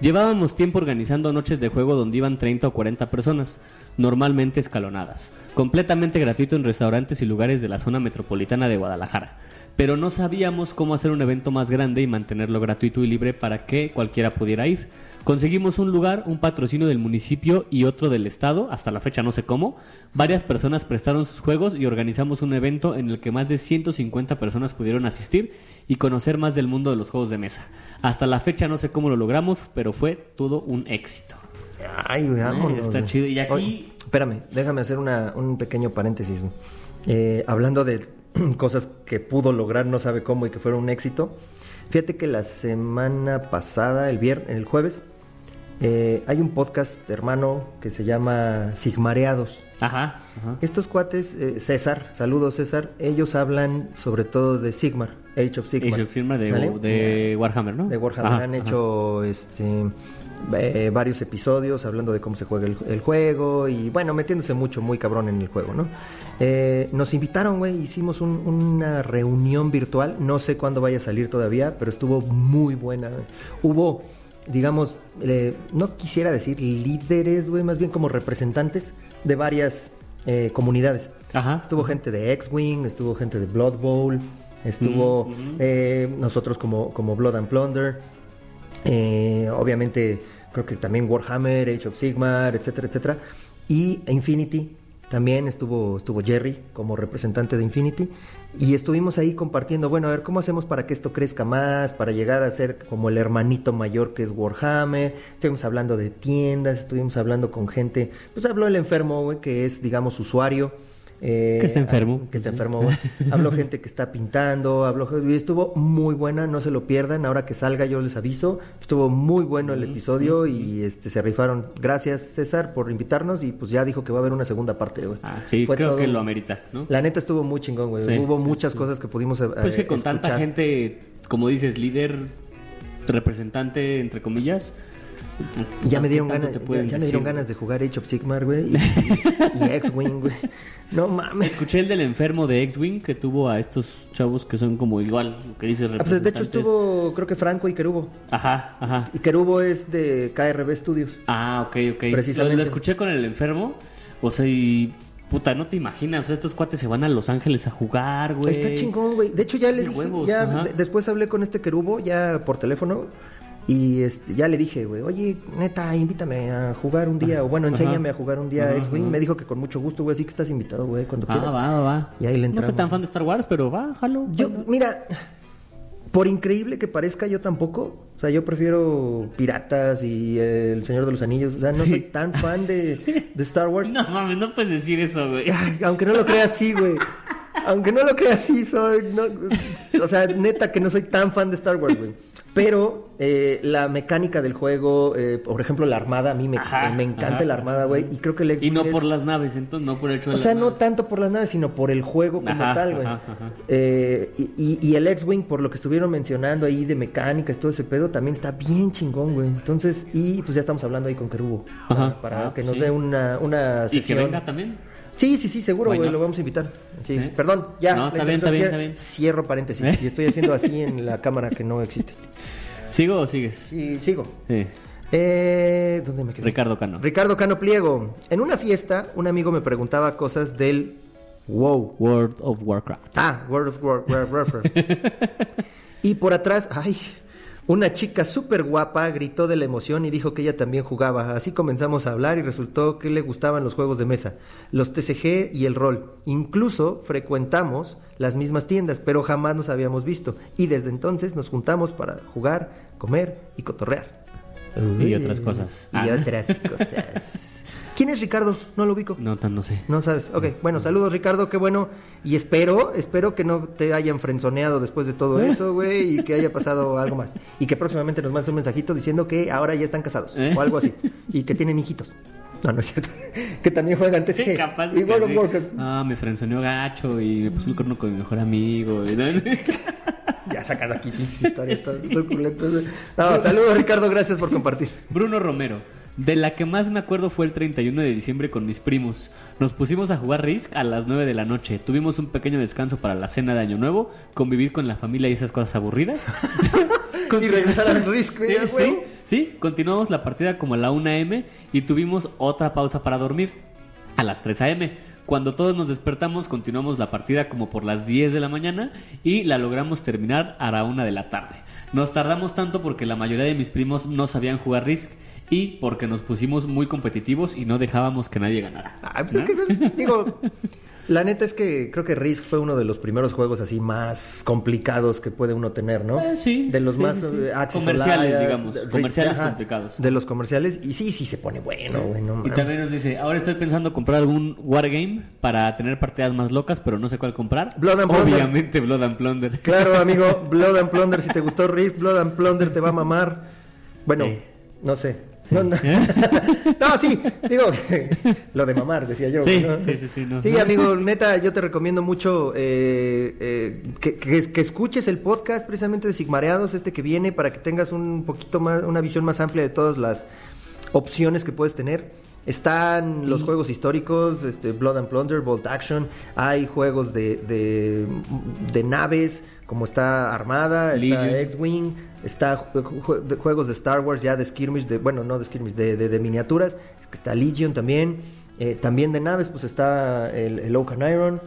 Llevábamos tiempo organizando noches de juego donde iban 30 o 40 personas, normalmente escalonadas, completamente gratuito en restaurantes y lugares de la zona metropolitana de Guadalajara. Pero no sabíamos cómo hacer un evento más grande y mantenerlo gratuito y libre para que cualquiera pudiera ir. Conseguimos un lugar, un patrocinio del municipio y otro del estado, hasta la fecha no sé cómo. Varias personas prestaron sus juegos y organizamos un evento en el que más de 150 personas pudieron asistir y conocer más del mundo de los juegos de mesa. Hasta la fecha no sé cómo lo logramos, pero fue todo un éxito. Ay, vámonos, está chido. Y aquí- Oye, espérame, déjame hacer una, un pequeño paréntesis. Eh, hablando de cosas que pudo lograr, no sabe cómo y que fueron un éxito. Fíjate que la semana pasada, el viernes, el jueves, eh, hay un podcast hermano que se llama Sigmareados. Ajá, ajá. Estos cuates, eh, César, saludos César, ellos hablan sobre todo de Sigmar, Age of Sigmar. Age of Sigmar de, ¿Vale? de Warhammer, ¿no? de Warhammer Ajá, han hecho este eh, varios episodios hablando de cómo se juega el, el juego y bueno, metiéndose mucho, muy cabrón en el juego, ¿no? Eh, nos invitaron, güey, hicimos un- una reunión virtual, no sé cuándo vaya a salir todavía, pero estuvo muy buena. Hubo, digamos, eh, no quisiera decir líderes, güey, más bien como representantes de varias comunidades. Ajá. Estuvo gente de X-Wing, estuvo gente de Blood Bowl, estuvo Mm, nosotros como, como Blood and Plunder, eh, obviamente creo que también Warhammer, Age of Sigmar, etcétera, etcétera. Y Infinity, también estuvo, estuvo Jerry como representante de Infinity. Y estuvimos ahí compartiendo, bueno, a ver, ¿cómo hacemos para que esto crezca más? Para llegar a ser como el hermanito mayor que es Warhammer. Estuvimos hablando de tiendas, estuvimos hablando con gente. Pues habló el enfermo, que es, digamos, usuario eh, Que está enfermo. Que está enfermo. Habló gente que está pintando, habló... y Estuvo muy buena, no se lo pierdan. Ahora que salga yo les aviso. Estuvo muy bueno el episodio y este se rifaron. Gracias, César, por invitarnos y pues ya dijo que va a haber una segunda parte, güey. Ah, sí, Fue creo todo- que lo amerita, ¿no? La neta estuvo muy chingón, güey. Sí, Hubo sí, muchas sí. cosas que pudimos eh, Pues que con tanta gente, como dices, líder, representante, entre comillas. Ya me dieron ¿tanto ganas, ya, me dieron ganas de jugar Age of Sigmar, güey, y, y X-Wing, güey. No mames. Escuché el del enfermo de X-Wing que tuvo a estos chavos que son como igual, lo que dices, Ah, pues de hecho estuvo, creo que Franco y Kerubo. Ajá, ajá. Y Kerubo es de KRB Studios. Ah, ok, ok. Precisamente. Lo, lo escuché con el enfermo. O sea, y. Puta, no te imaginas. estos cuates se van a Los Ángeles a jugar, güey. Está chingón, güey. De hecho, ya le dije, huevos, ya después hablé con este Kerubo, ya por teléfono, y este, ya le dije, güey, oye, neta, invítame a jugar un día, o bueno, Ajá. enséñame a jugar un día Ajá, X-Wing. Me dijo que con mucho gusto, güey, así que estás invitado, güey, cuando Ah, quieras. va, va, va. Y ahí le No soy tan fan de Star Wars, pero va, jalo. Yo, jalo. mira, por increíble que parezca, yo tampoco. O sea, yo prefiero Piratas y eh, El Señor de los Anillos. O sea, no Sí. soy tan fan de, de Star Wars. No mames, no puedes decir eso, güey. Aunque no lo creas, sí, güey. Aunque no lo creas, sí, soy. no- o sea, neta que no soy tan fan de Star Wars, güey. Pero eh, la mecánica del juego, eh, por ejemplo, la armada, a mí me, Ajá, me encanta ajá, la armada, güey. Y creo que el Y X-Wing no es- por las naves, entonces no por el hecho de O las sea, no naves. tanto por las naves, sino por el juego como Ajá, tal, güey. Eh, y, y- y el X-Wing, por lo que estuvieron mencionando ahí de mecánicas, todo ese pedo, también está bien chingón, güey. Entonces, y pues ya estamos hablando ahí con Kerubo. Ajá. Para, para Ah, que pues nos sí. dé una, una Y que venga también. Sí, sí, sí, seguro, güey, lo vamos a invitar. Sí, ¿Eh? Perdón, ya. No, está bien, está bien, está bien. Cierro paréntesis. ¿Eh? Y estoy haciendo así en la cámara que no existe. ¿Sigo o sigues? Sí, sigo. Sí. Eh, ¿Dónde me quedé? Ricardo Cano. Ricardo Cano Pliego. En una fiesta, un amigo me preguntaba cosas del WoW. World of Warcraft. Ah, World of War- War- Warfare. y por atrás, ay, una chica súper guapa gritó de la emoción y dijo que ella también jugaba. Así comenzamos a hablar y resultó que le gustaban los juegos de mesa, los TCG y el rol. Incluso frecuentamos las mismas tiendas, pero jamás nos habíamos visto. Y desde entonces nos juntamos para jugar, comer y cotorrear. Y otras cosas. Y Ah. otras cosas. ¿Quién es Ricardo? No lo ubico. No, tan no sé. No sabes. Ok, bueno, saludos Ricardo, qué bueno. Y espero, espero que no te hayan frenzoneado después de todo eso, güey, y que haya pasado algo más. Y que próximamente nos mandes un mensajito diciendo que ahora ya están casados ¿Eh? o algo así. Y que tienen hijitos. No, no es cierto. que también juegan TCG. Sí, capaz y que World of sí. Warcraft. Ah, me frenzoneó gacho y me puso el corno con mi mejor amigo. Ya sacan aquí pinches historias todas truculentas, güey. No, saludos Ricardo, gracias por compartir. Bruno Romero. De la que más me acuerdo fue el 31 de diciembre con mis primos. Nos pusimos a jugar Risk a las 9 de la noche. Tuvimos un pequeño descanso para la cena de Año Nuevo, convivir con la familia y esas cosas aburridas. Y regresar al Risk, güey, Sí, sí, sí, continuamos la partida como a la 1 am y tuvimos otra pausa para dormir a las 3 am. Cuando todos nos despertamos, continuamos la partida como por las 10 de la mañana y la logramos terminar a la 1 de la tarde. Nos tardamos tanto porque la mayoría de mis primos no sabían jugar Risk y porque nos pusimos muy competitivos y no dejábamos que nadie ganara. Ah, pues es que se- digo, la neta es que creo que Risk fue uno de los primeros juegos así más complicados que puede uno tener, ¿no? Eh, sí, De los sí, más sí, eh, Comerciales, digamos, Risk, comerciales complicados. De los comerciales, y sí, sí se pone bueno, güey, no Y también nos dice, ahora estoy pensando comprar algún Wargame para tener partidas más locas, pero no sé cuál comprar. Blood and Plunder. Obviamente Blood and Plunder. Claro, amigo, Blood and Plunder, si te gustó Risk, Blood and Plunder te va a mamar. Bueno, no sé. No, no. No, sí, digo, lo de mamar, decía yo. Sí, ¿no? sí, sí, sí, no. Sí, amigo, neta, yo te recomiendo mucho eh, eh, que, que- que escuches el podcast precisamente de Sigmareados, este que viene, para que tengas un poquito más, una visión más amplia de todas las opciones que puedes tener. Están los juegos históricos, este, Blood and Plunder, Bolt Action, hay juegos de, de, de naves, como está Armada, está Legion. X-Wing, está juegos de Star Wars ya de skirmish, de, bueno, no de skirmish, de, de, de miniaturas, está Legion también, eh, también de naves, pues está el, el Oak and Iron.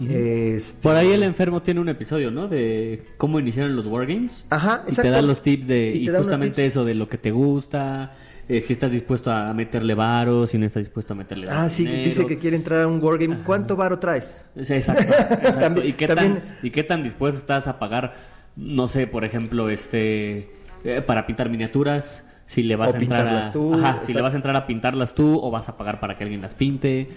Este- Por ahí el enfermo tiene un episodio, ¿no? De cómo iniciaron los wargames. Ajá, Y te exacto. da los tips de... Y justamente tips. eso de lo que te gusta, eh, si estás dispuesto a meterle varos, si no estás dispuesto a meterle Ah, sí, dinero. dice que quiere entrar a un wargame. ¿Cuánto varo traes? Sí, exacto, exacto. También- ¿Y, qué también- tan, ¿Y qué tan dispuesto estás a pagar, no sé, por ejemplo, este eh, para pintar miniaturas? Si le vas O a entrar a, pintarlas tú, Ajá, si le vas a entrar a pintarlas tú o vas a pagar para que alguien las pinte.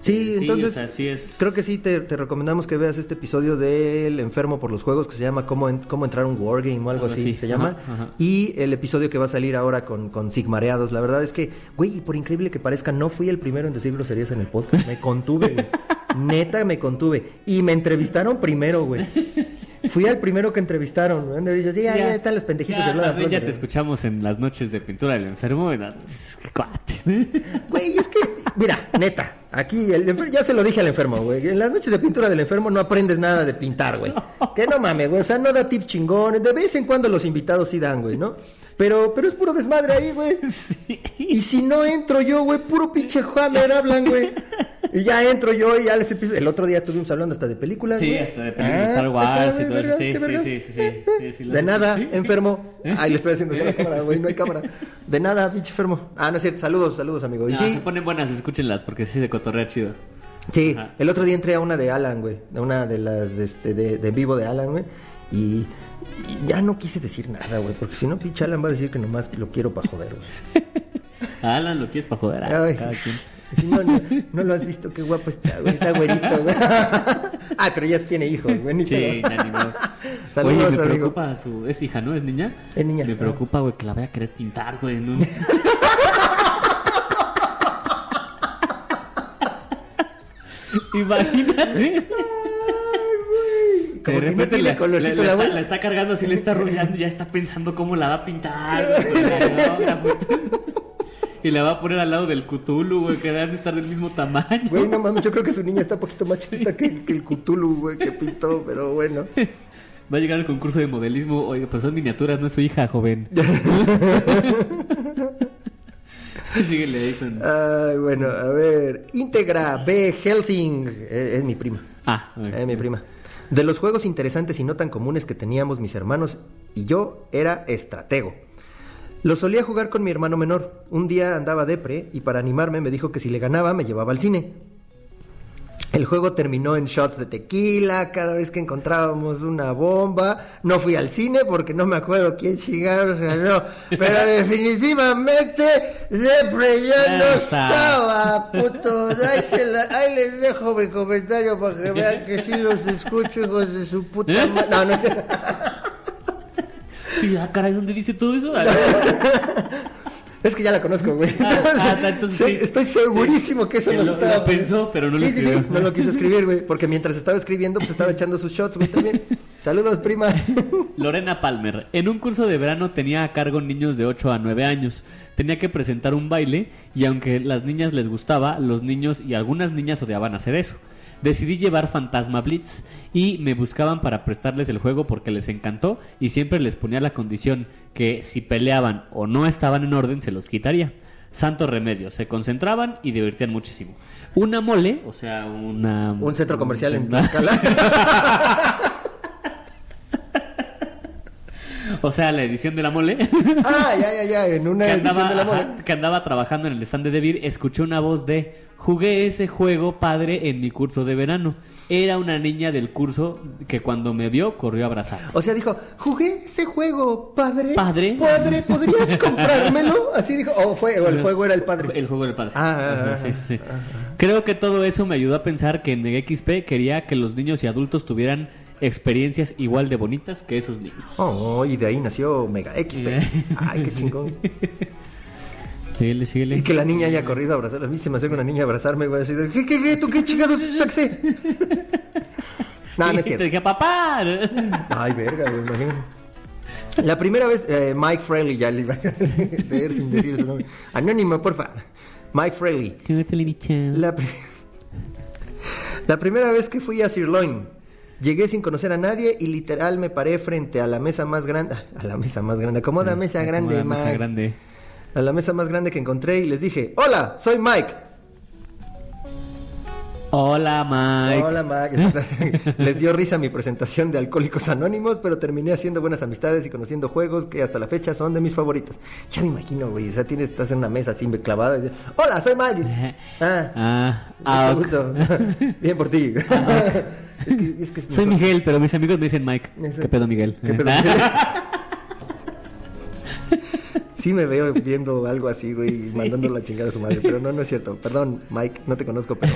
Sí, Eh, entonces o sea, sí es... creo que sí te, te recomendamos que veas este episodio del enfermo por los juegos que se llama cómo, en- cómo entrar a un wargame o algo así, se llama. ajá. Y el episodio que va a salir ahora con, con Sigmareados. La verdad es que, güey, y por increíble que parezca, no fui el primero en decir groserías en el podcast. Me contuve, güey. Neta, me contuve. Y me entrevistaron primero, güey. Fui al primero que entrevistaron. ¿no? Donde dice, sí, ya, ya están los pendejitos ya, también ya Flor". te escuchamos en las noches de pintura del enfermo. y no, cuate. Güey, es que, mira, neta, aquí el ya se lo dije al enfermo, güey. En las noches de pintura del enfermo no aprendes nada de pintar, güey. Que no mames, güey. O sea, no da tips chingones. De vez en cuando los invitados sí dan, güey, ¿no? Pero, pero es puro desmadre ahí, güey. Sí. Y si no entro yo, güey, puro pinche Hammer hablan, güey. Y ya entro yo y ya les empiezo. El otro día estuvimos hablando hasta de películas. Sí, hasta de películas Ah, Star Wars y todo eso. Sí, sí, sí, sí, sí, De nada, enfermo. Ay, le estoy haciendo la cámara, güey, no hay cámara. De nada, pinche enfermo. Ah, no es cierto. Saludos, saludos, amigo. Y No, sí, se ponen buenas, escúchenlas porque sí se cotorrea chido. Sí, Ajá. el otro día entré a una de Alan, güey. A una de las de, este, de, de vivo de Alan, güey. Y, y ya no quise decir nada, güey. Porque si no, pinche Alan va a decir que nomás lo quiero para joder, güey. Alan, ¿lo quieres para joder? Ah, Ay, cada quien. si no, no, no lo has visto, qué guapo está, güey. Está güerito, güey. ah, pero ya tiene hijos, güey. Ni Sí, modo. Saludos, Oye, me amigo. preocupa su... Es hija, ¿no? ¿Es niña? Es niña. Me preocupa, güey, que la vaya a querer pintar, güey. ¿no? Imagínate. Como que no tiene le- colorcito le- le la está, la está cargando, así le está rodeando, ya está pensando cómo la va a pintar. Y la va a poner al lado del Cthulhu, güey, que deben de estar del mismo tamaño. Güey, no mames, yo creo que su niña está un poquito más chiquita que, que el Cthulhu, güey, que pintó, pero bueno. Va a llegar al concurso de modelismo. Oye, pues son miniaturas, no es su hija, joven. Síguele ahí con... Ay, bueno, a ver. Integra B. Helsing. Eh, es mi prima. Ah, ok. Eh, mi prima. De los juegos interesantes y no tan comunes que teníamos mis hermanos y yo era estratego. Lo solía jugar con mi hermano menor. Un día andaba depre y para animarme me dijo que si le ganaba me llevaba al cine. El juego terminó en shots de tequila cada vez que encontrábamos una bomba. No fui al cine porque no me acuerdo quién chingados ganó. Pero definitivamente Depre ya no estaba, puto. Ahí, se la- ahí les dejo mi comentario para que vean que sí los escucho, hijos de su puta madre. No, no cierto. Sí, ah, caray, ¿dónde dice todo eso? Ah, Es que ya la conozco, güey. Ah, ah, entonces Sí, sí. Estoy segurísimo que eso nos lo- estaba... lo pensó, pero no lo Sí, sí, sí, escribió. no lo quiso escribir, güey. Porque mientras estaba escribiendo, pues estaba echando sus shots, güey, también. Saludos, prima. Lorena Palmer. En un curso de verano tenía a cargo niños de 8 a 9 años. Tenía que presentar un baile y aunque las niñas les gustaba, los niños y algunas niñas odiaban hacer eso. Decidí llevar Fantasma Blitz y me buscaban para prestarles el juego porque les encantó y siempre les ponía la condición que si peleaban o no estaban en orden se los quitaría. Santo remedio, se concentraban y divertían muchísimo. Una mole, o sea, una... Un centro comercial en Tlaxcala. O sea, la edición de la mole. Ah, ya, ya, ya, en una que edición andaba, de la ajá, moda. que andaba trabajando en el stand de Debir, escuché una voz de jugué ese juego padre en mi curso de verano. Era una niña del curso que cuando me vio corrió a abrazar. O sea, dijo, jugué ese juego, padre. Padre. Padre, ¿podrías comprármelo? Así dijo. O fue, o el juego era el padre. El juego del padre. Ah, ah, ah, sí, sí, sí. Creo que todo eso me ayudó a pensar que en XP quería que los niños y adultos tuvieran experiencias igual de bonitas que esos niños. Oh, y de ahí nació Mega XP. Ay, qué chingón. Síguele, síguele. Y que la niña haya corrido a abrazar. A mí se me hace una niña a abrazarme, güey. Así de, ¿qué, qué, qué? ¿Tú qué chingados saxé? No, no es Y te cierto. dije, papá. Ay, verga, güey, imagínate. La primera vez, eh, Mike Fraley, ya le iba a leer sin decir su nombre. Anónimo, porfa. Mike Fraley. La, pri- la primera vez que fui a Sirloin, llegué sin conocer a nadie y literal me paré frente a la mesa más grande. A la mesa más grande, acomoda mesa grande, Acomoda mesa Mike. grande. A la mesa más grande que encontré y les dije: Hola, soy Mike. Hola, Mike. Hola, Mike. Les dio risa mi presentación de Alcohólicos Anónimos, pero terminé haciendo buenas amistades y conociendo juegos que hasta la fecha son de mis favoritos. Ya me imagino, güey. O sea, tienes, estás en una mesa así clavada. y Hola, soy Mike. Ah, Ah, ah. Bien por ti. es que, es que Soy nosotros- Miguel, pero mis amigos me dicen Mike. ¿Qué pedo, Miguel? ¿Qué pedo? Sí me veo viendo algo así, güey, y mandando la chingada a su madre. Pero no, no es cierto. Perdón, Mike, no te conozco, pero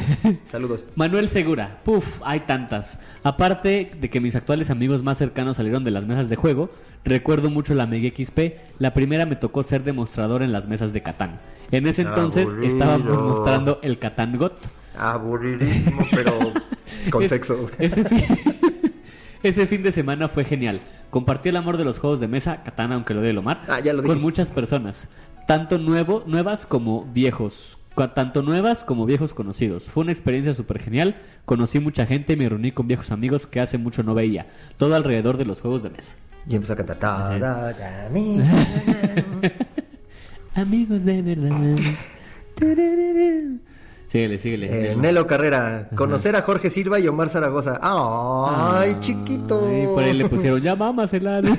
saludos. Manuel Segura, puf, hay tantas. Aparte de que mis actuales amigos más cercanos salieron de las mesas de juego, recuerdo mucho la Mega XP. La primera me tocó ser demostrador en las mesas de Catán. En ese entonces Aburrido. estábamos mostrando el Catán GOT. Aburridísimo, pero con Es- sexo. Ese fin, ese fin de semana fue genial. Compartí el amor de los juegos de mesa, Catán, aunque lo de Lomar, Ah, ya lo dije. con muchas personas, tanto nuevo, nuevas como viejos. Tanto nuevas como viejos conocidos. Fue una experiencia súper genial. Conocí mucha gente y me reuní con viejos amigos que hace mucho no veía. Todo alrededor de los juegos de mesa. Y empezó a cantar. Amigos de verdad. síguele, síguele. Eh, Nelo Carrera, conocer a Jorge Silva y Omar Zaragoza. ¡Ay, Ah, chiquito! Ay, por ahí le pusieron, ya mámaselas.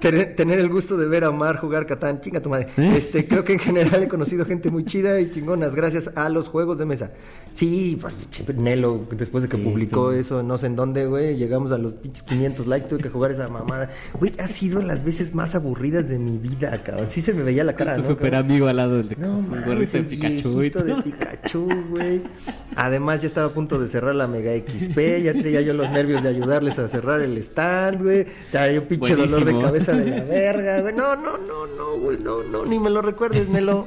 Tener, tener el gusto de ver a Omar jugar Catán, chinga tu madre. ¿Eh? Este, creo que en general he conocido gente muy chida y chingonas gracias a los juegos de mesa. Sí, pues, Nelo, después de que Sí, publicó sí. eso, no sé en dónde, güey, llegamos a los pinches 500 likes, tuve que jugar esa mamada. Güey, ha sido las veces más aburridas de mi vida, cabrón. Sí se me veía la cara, tu ¿no? super cabrón? amigo al lado del de No, mames, gorrito de el Pikachu. y de. Pikachu, güey. Además, ya estaba a punto de cerrar la Mega XP. Ya traía yo los nervios de ayudarles a cerrar el stand, güey. Traía un pinche dolor de Buenísimo. De la verga, güey. No, no, no, no, güey. No, no, ni me lo recuerdes, Nelo.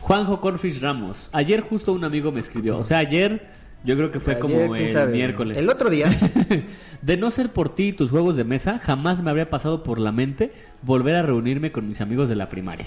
Juanjo Corfish Ramos. Ayer justo un amigo me escribió. O sea, ayer yo creo que fue Ayer, como el sabe. miércoles. El otro día. de no ser por ti y tus juegos de mesa, jamás me habría pasado por la mente volver a reunirme con mis amigos de la primaria.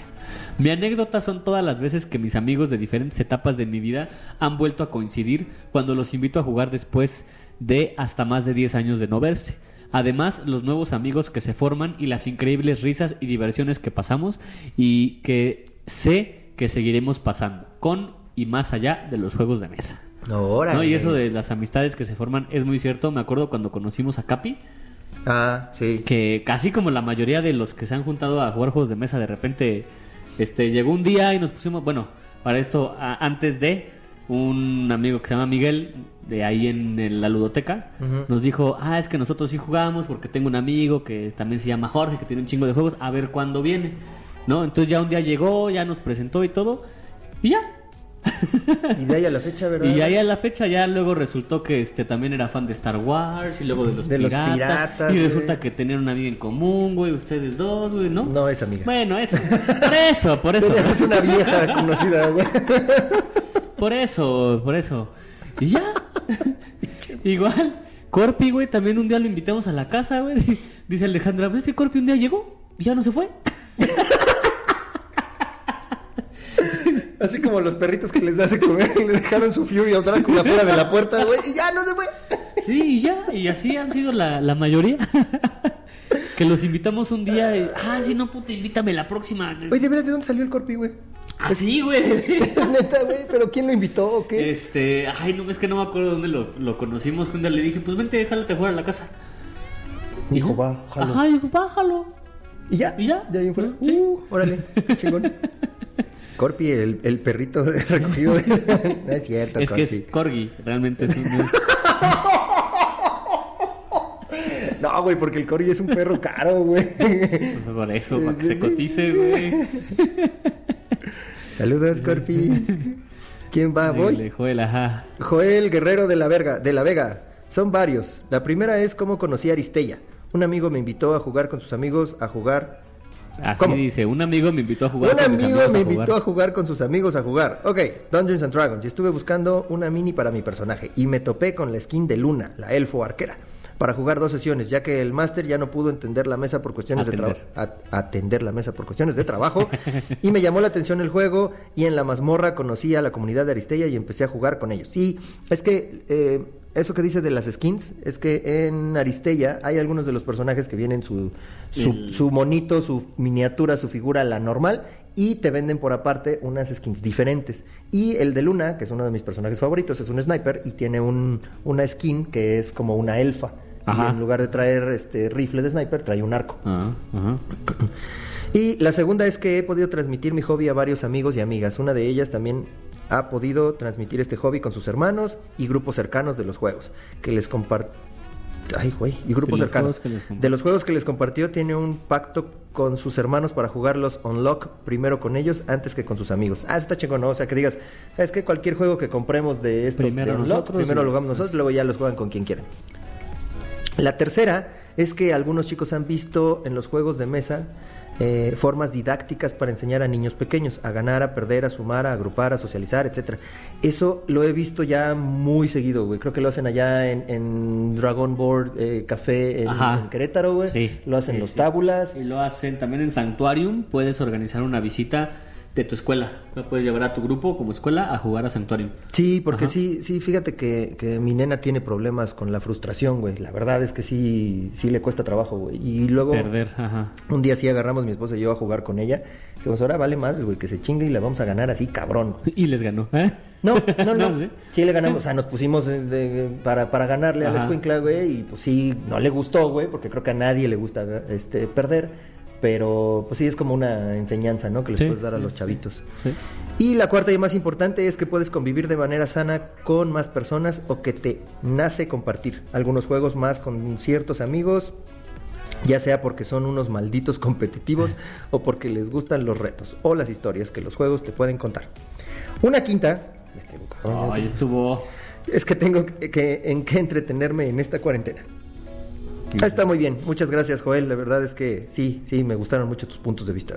Mi anécdota son todas las veces que mis amigos de diferentes etapas de mi vida han vuelto a coincidir cuando los invito a jugar después de hasta más de 10 años de no verse. Además, los nuevos amigos que se forman y las increíbles risas y diversiones que pasamos y que sé que seguiremos pasando con y más allá de los juegos de mesa. Ahora. ¿no? Y eso de las amistades que se forman es muy cierto. Me acuerdo cuando conocimos a Capi, Ah, sí. que casi como la mayoría de los que se han juntado a jugar juegos de mesa, de repente este, llegó un día y nos pusimos, bueno, para esto, a- antes de un amigo que se llama Miguel, de ahí en, en la ludoteca, nos dijo, ah, es que nosotros sí jugamos porque tengo un amigo que también se llama Jorge, que tiene un chingo de juegos, a ver cuándo viene. ¿No? Entonces ya un día llegó, ya nos presentó y todo, y ya, Y de ahí a la fecha, ¿verdad? y ahí a la fecha ya luego resultó que este también era fan de Star Wars y luego de los De los piratas. piratas, y güey. resulta que tenían una amiga en común, güey, ustedes dos, güey, ¿no? No es amiga. Bueno, eso. Por eso, por eso. Tenemos una vieja conocida, güey. Por eso, por eso. Y ya. Igual. Corpi, güey, también un día lo invitamos a la casa, güey. Dice Alejandra, ¿ves que Corpi un día llegó y ya no se fue? Así como los perritos que les das de comer y le dejaron su Fury o Drácula fuera de la puerta, güey. Y ya no se fue. Sí, y ya. Y así han sido la, la mayoría. que los invitamos un día y, ah, si no, puta, invítame la próxima. Oye, ¿de veras de dónde salió el Corpi, güey? Así, güey. Neta, güey, pero ¿quién lo invitó o qué? Este, ay, no, es que no me acuerdo dónde lo, lo conocimos. Que un día le dije, pues vente, jálate a jugar a la casa. Dijo, va, jalo. Ajá, dijo, bájalo. ¿Y ya? ¿Y ya? ¿Ya ahí fuera? Sí. Uh, órale, chingón. Corpi, el, el perrito de- recogido de... No es cierto, Es que es corgi, realmente es un... No, güey, porque el Corgi es un perro caro, güey. Por eso, para que se cotice, güey. Saludos, Corpi. ¿Quién va? Voy. Joel, ajá. Joel Guerrero de la Verga, de la Vega. Son varios. La primera es cómo conocí a Aristella. Un amigo me invitó a jugar con sus amigos a jugar. Así ¿Cómo? dice, un amigo me invitó a jugar Un con amigo me a invitó jugar. a jugar con sus amigos a jugar. Ok, Dungeons and Dragons. Y estuve buscando una mini para mi personaje. Y me topé con la skin de Luna, la elfo arquera. Para jugar dos sesiones, ya que el máster ya no pudo entender la mesa por cuestiones de trabajo. Atender la mesa por cuestiones de trabajo. y me llamó la atención el juego. Y en la mazmorra conocí a la comunidad de Aristella y empecé a jugar con ellos. Y es que eh, eso que dice de las skins, es que en Aristella hay algunos de los personajes que vienen su, su, El- su monito, su miniatura, su figura, la normal, y te venden por aparte unas skins diferentes. Y el de Luna, que es uno de mis personajes favoritos, es un sniper y tiene un, una skin que es como una elfa. Ajá. Y en lugar de traer este rifle de sniper, trae un arco. Ajá, ajá. Y la segunda es que he podido transmitir mi hobby a varios amigos y amigas. Una de ellas también ha podido transmitir este hobby con sus hermanos y grupos cercanos de los juegos, que les compart- Ay, güey, y grupos De cercanos. de los juegos que les compartió, tiene un pacto con sus hermanos para jugarlos Unlock primero con ellos antes que con sus amigos. Ah, eso está chingón, ¿no? O sea, que digas, es que cualquier juego que compremos de estos Primero de Unlock, nosotros primero lo jugamos nosotros, luego ya los juegan con quien quieran. La tercera es que algunos chicos han visto en los juegos de mesa eh, formas didácticas para enseñar a niños pequeños a ganar, a perder, a sumar, a agrupar, a socializar, etcétera. Eso lo he visto ya muy seguido, güey. Creo que lo hacen allá en, en Dragon Board eh, Café en, Querétaro, güey. Sí, Lo hacen sí, los sí. tábulas. Y lo hacen también en Sanctuarium. Puedes organizar una visita de tu escuela. Puedes llevar a tu grupo como escuela a jugar a Sanctuarium. Sí, porque Ajá. sí, sí, fíjate que, que mi nena tiene problemas con la frustración, güey. La verdad es que sí, sí le cuesta trabajo, güey. Y luego... Perder, ajá. Un día sí agarramos mi esposa y yo a jugar con ella. Dijimos, ahora vale más, güey, que se chingue y la vamos a ganar así, cabrón. Y les ganó. ¿eh? No, no, no. ¿sí? sí. le ganamos, o sea, nos pusimos eh, de- para, para ganarle a la escuincla, güey, y pues sí, no le gustó, güey, porque creo que a nadie le gusta este perder. Pero pues sí, es como una enseñanza, ¿no? Que les Sí, puedes dar a sí, los chavitos. Sí. Y la cuarta y más importante es que puedes convivir de manera sana con más personas o que te nace compartir algunos juegos más con ciertos amigos, ya sea porque son unos malditos competitivos o porque les gustan los retos o las historias que los juegos te pueden contar. Una quinta, este, Ay, estuvo. es que tengo que, que- en qué entretenerme en esta cuarentena. Ah, está muy bien, muchas gracias Joel, la verdad es que sí, sí, me gustaron mucho tus puntos de vista.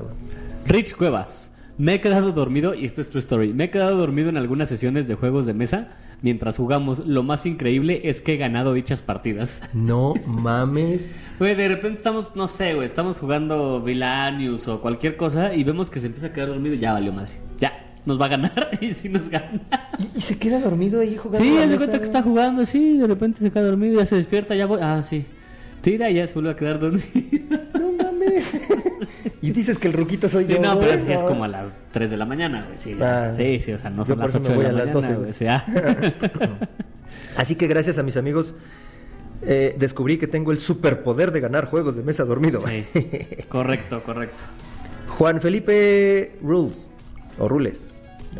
Rich Cuevas. Me he quedado dormido, y esto es true story. Me he quedado dormido en algunas sesiones de juegos de mesa mientras jugamos. Lo más increíble es que he ganado dichas partidas. No mames. Güey, de repente estamos, no sé, güey, estamos jugando Vilanius o cualquier cosa y vemos que se empieza a quedar dormido y ya valió madre. Ya, nos va a ganar y sí nos gana. ¿Y, y se queda dormido ahí jugando? Sí, mesa, cuenta que está jugando, sí, de repente se queda dormido, ya se despierta, ya voy. Ah, sí. Tira y ya se vuelve a quedar dormido. No mames. y dices que el ruquito soy Sí, yo. no, pero ya es no. como a las 3 de la mañana, güey. Sí. Ah. sí, sí, o sea, no son las eso me 8 de voy la a las mañana, 12, güey. güey. o sea. Así que gracias a mis amigos eh, descubrí que tengo el superpoder de ganar juegos de mesa dormido. Sí, correcto, correcto. Juan Felipe Rules o Rules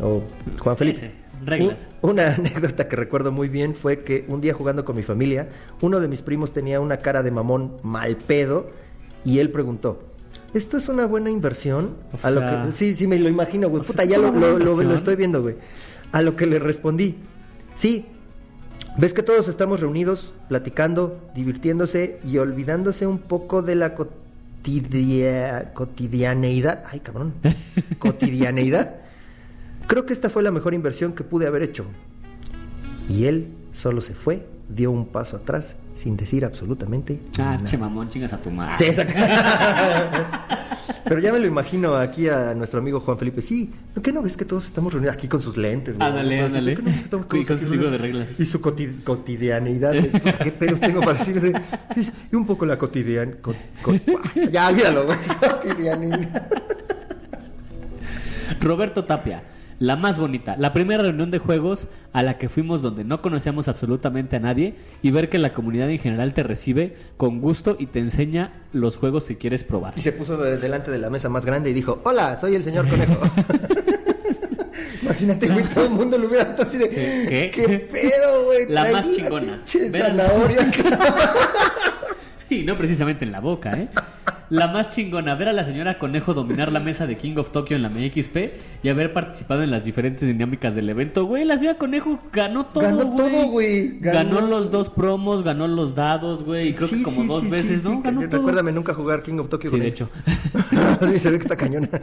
o Juan Felipe. Ese, reglas. Una anécdota que recuerdo muy bien fue que un día jugando con mi familia, uno de mis primos tenía una cara de mamón mal pedo y él preguntó, ¿esto es una buena inversión? O A lo que, sí, sí, me lo imagino, güey. Puta, ¿es ya lo, lo- lo- lo inversión? estoy viendo, güey. A lo que le respondí, sí, ves que todos estamos reunidos, platicando, divirtiéndose y olvidándose un poco de la cotidia- cotidianeidad. Ay, cabrón. cotidianeidad. Creo que esta fue la mejor inversión que pude haber hecho. Y él solo se fue, dio un paso atrás, sin decir absolutamente Ah, nada. che mamón, chingas a tu madre. Sí, exacto. Pero ya me lo imagino aquí a nuestro amigo Juan Felipe. Sí, ¿no qué no ves que todos estamos reunidos aquí con sus lentes? güey? Ándale, ándale. ¿por qué no ves que estamos Y con su libro de reglas. Y su coti- cotidianeidad. de, puta, ¿Qué pedos tengo para decirles? Y un poco la cotidian... co- co- ya, olvídalo, güey. Cotidianidad. Roberto Tapia, la más bonita. La primera reunión de juegos a la que fuimos donde no conocíamos absolutamente a nadie y ver que la comunidad en general te recibe con gusto y te enseña los juegos que quieres probar. Y se puso delante de la mesa más grande y dijo, hola, soy el señor conejo. Imagínate, güey, todo el mundo lo hubiera visto así de, ¿Qué? ¿qué, pedo, güey? La más chingona. la- zanahoria. Y no precisamente en la boca, ¿eh? La más chingona, ver a la señora Conejo dominar la mesa de King of Tokyo en la MXP y haber participado en las diferentes dinámicas del evento. Güey, la señora Conejo ganó todo, Ganó güey. todo, güey. Ganó... Ganó- los dos promos, ganó los dados, güey. Y creo que Sí, como sí, dos sí, veces, sí, ¿no? Ganó que- todo. Recuérdame nunca jugar King of Tokyo Sí, de hecho. sí, se ve que está cañona.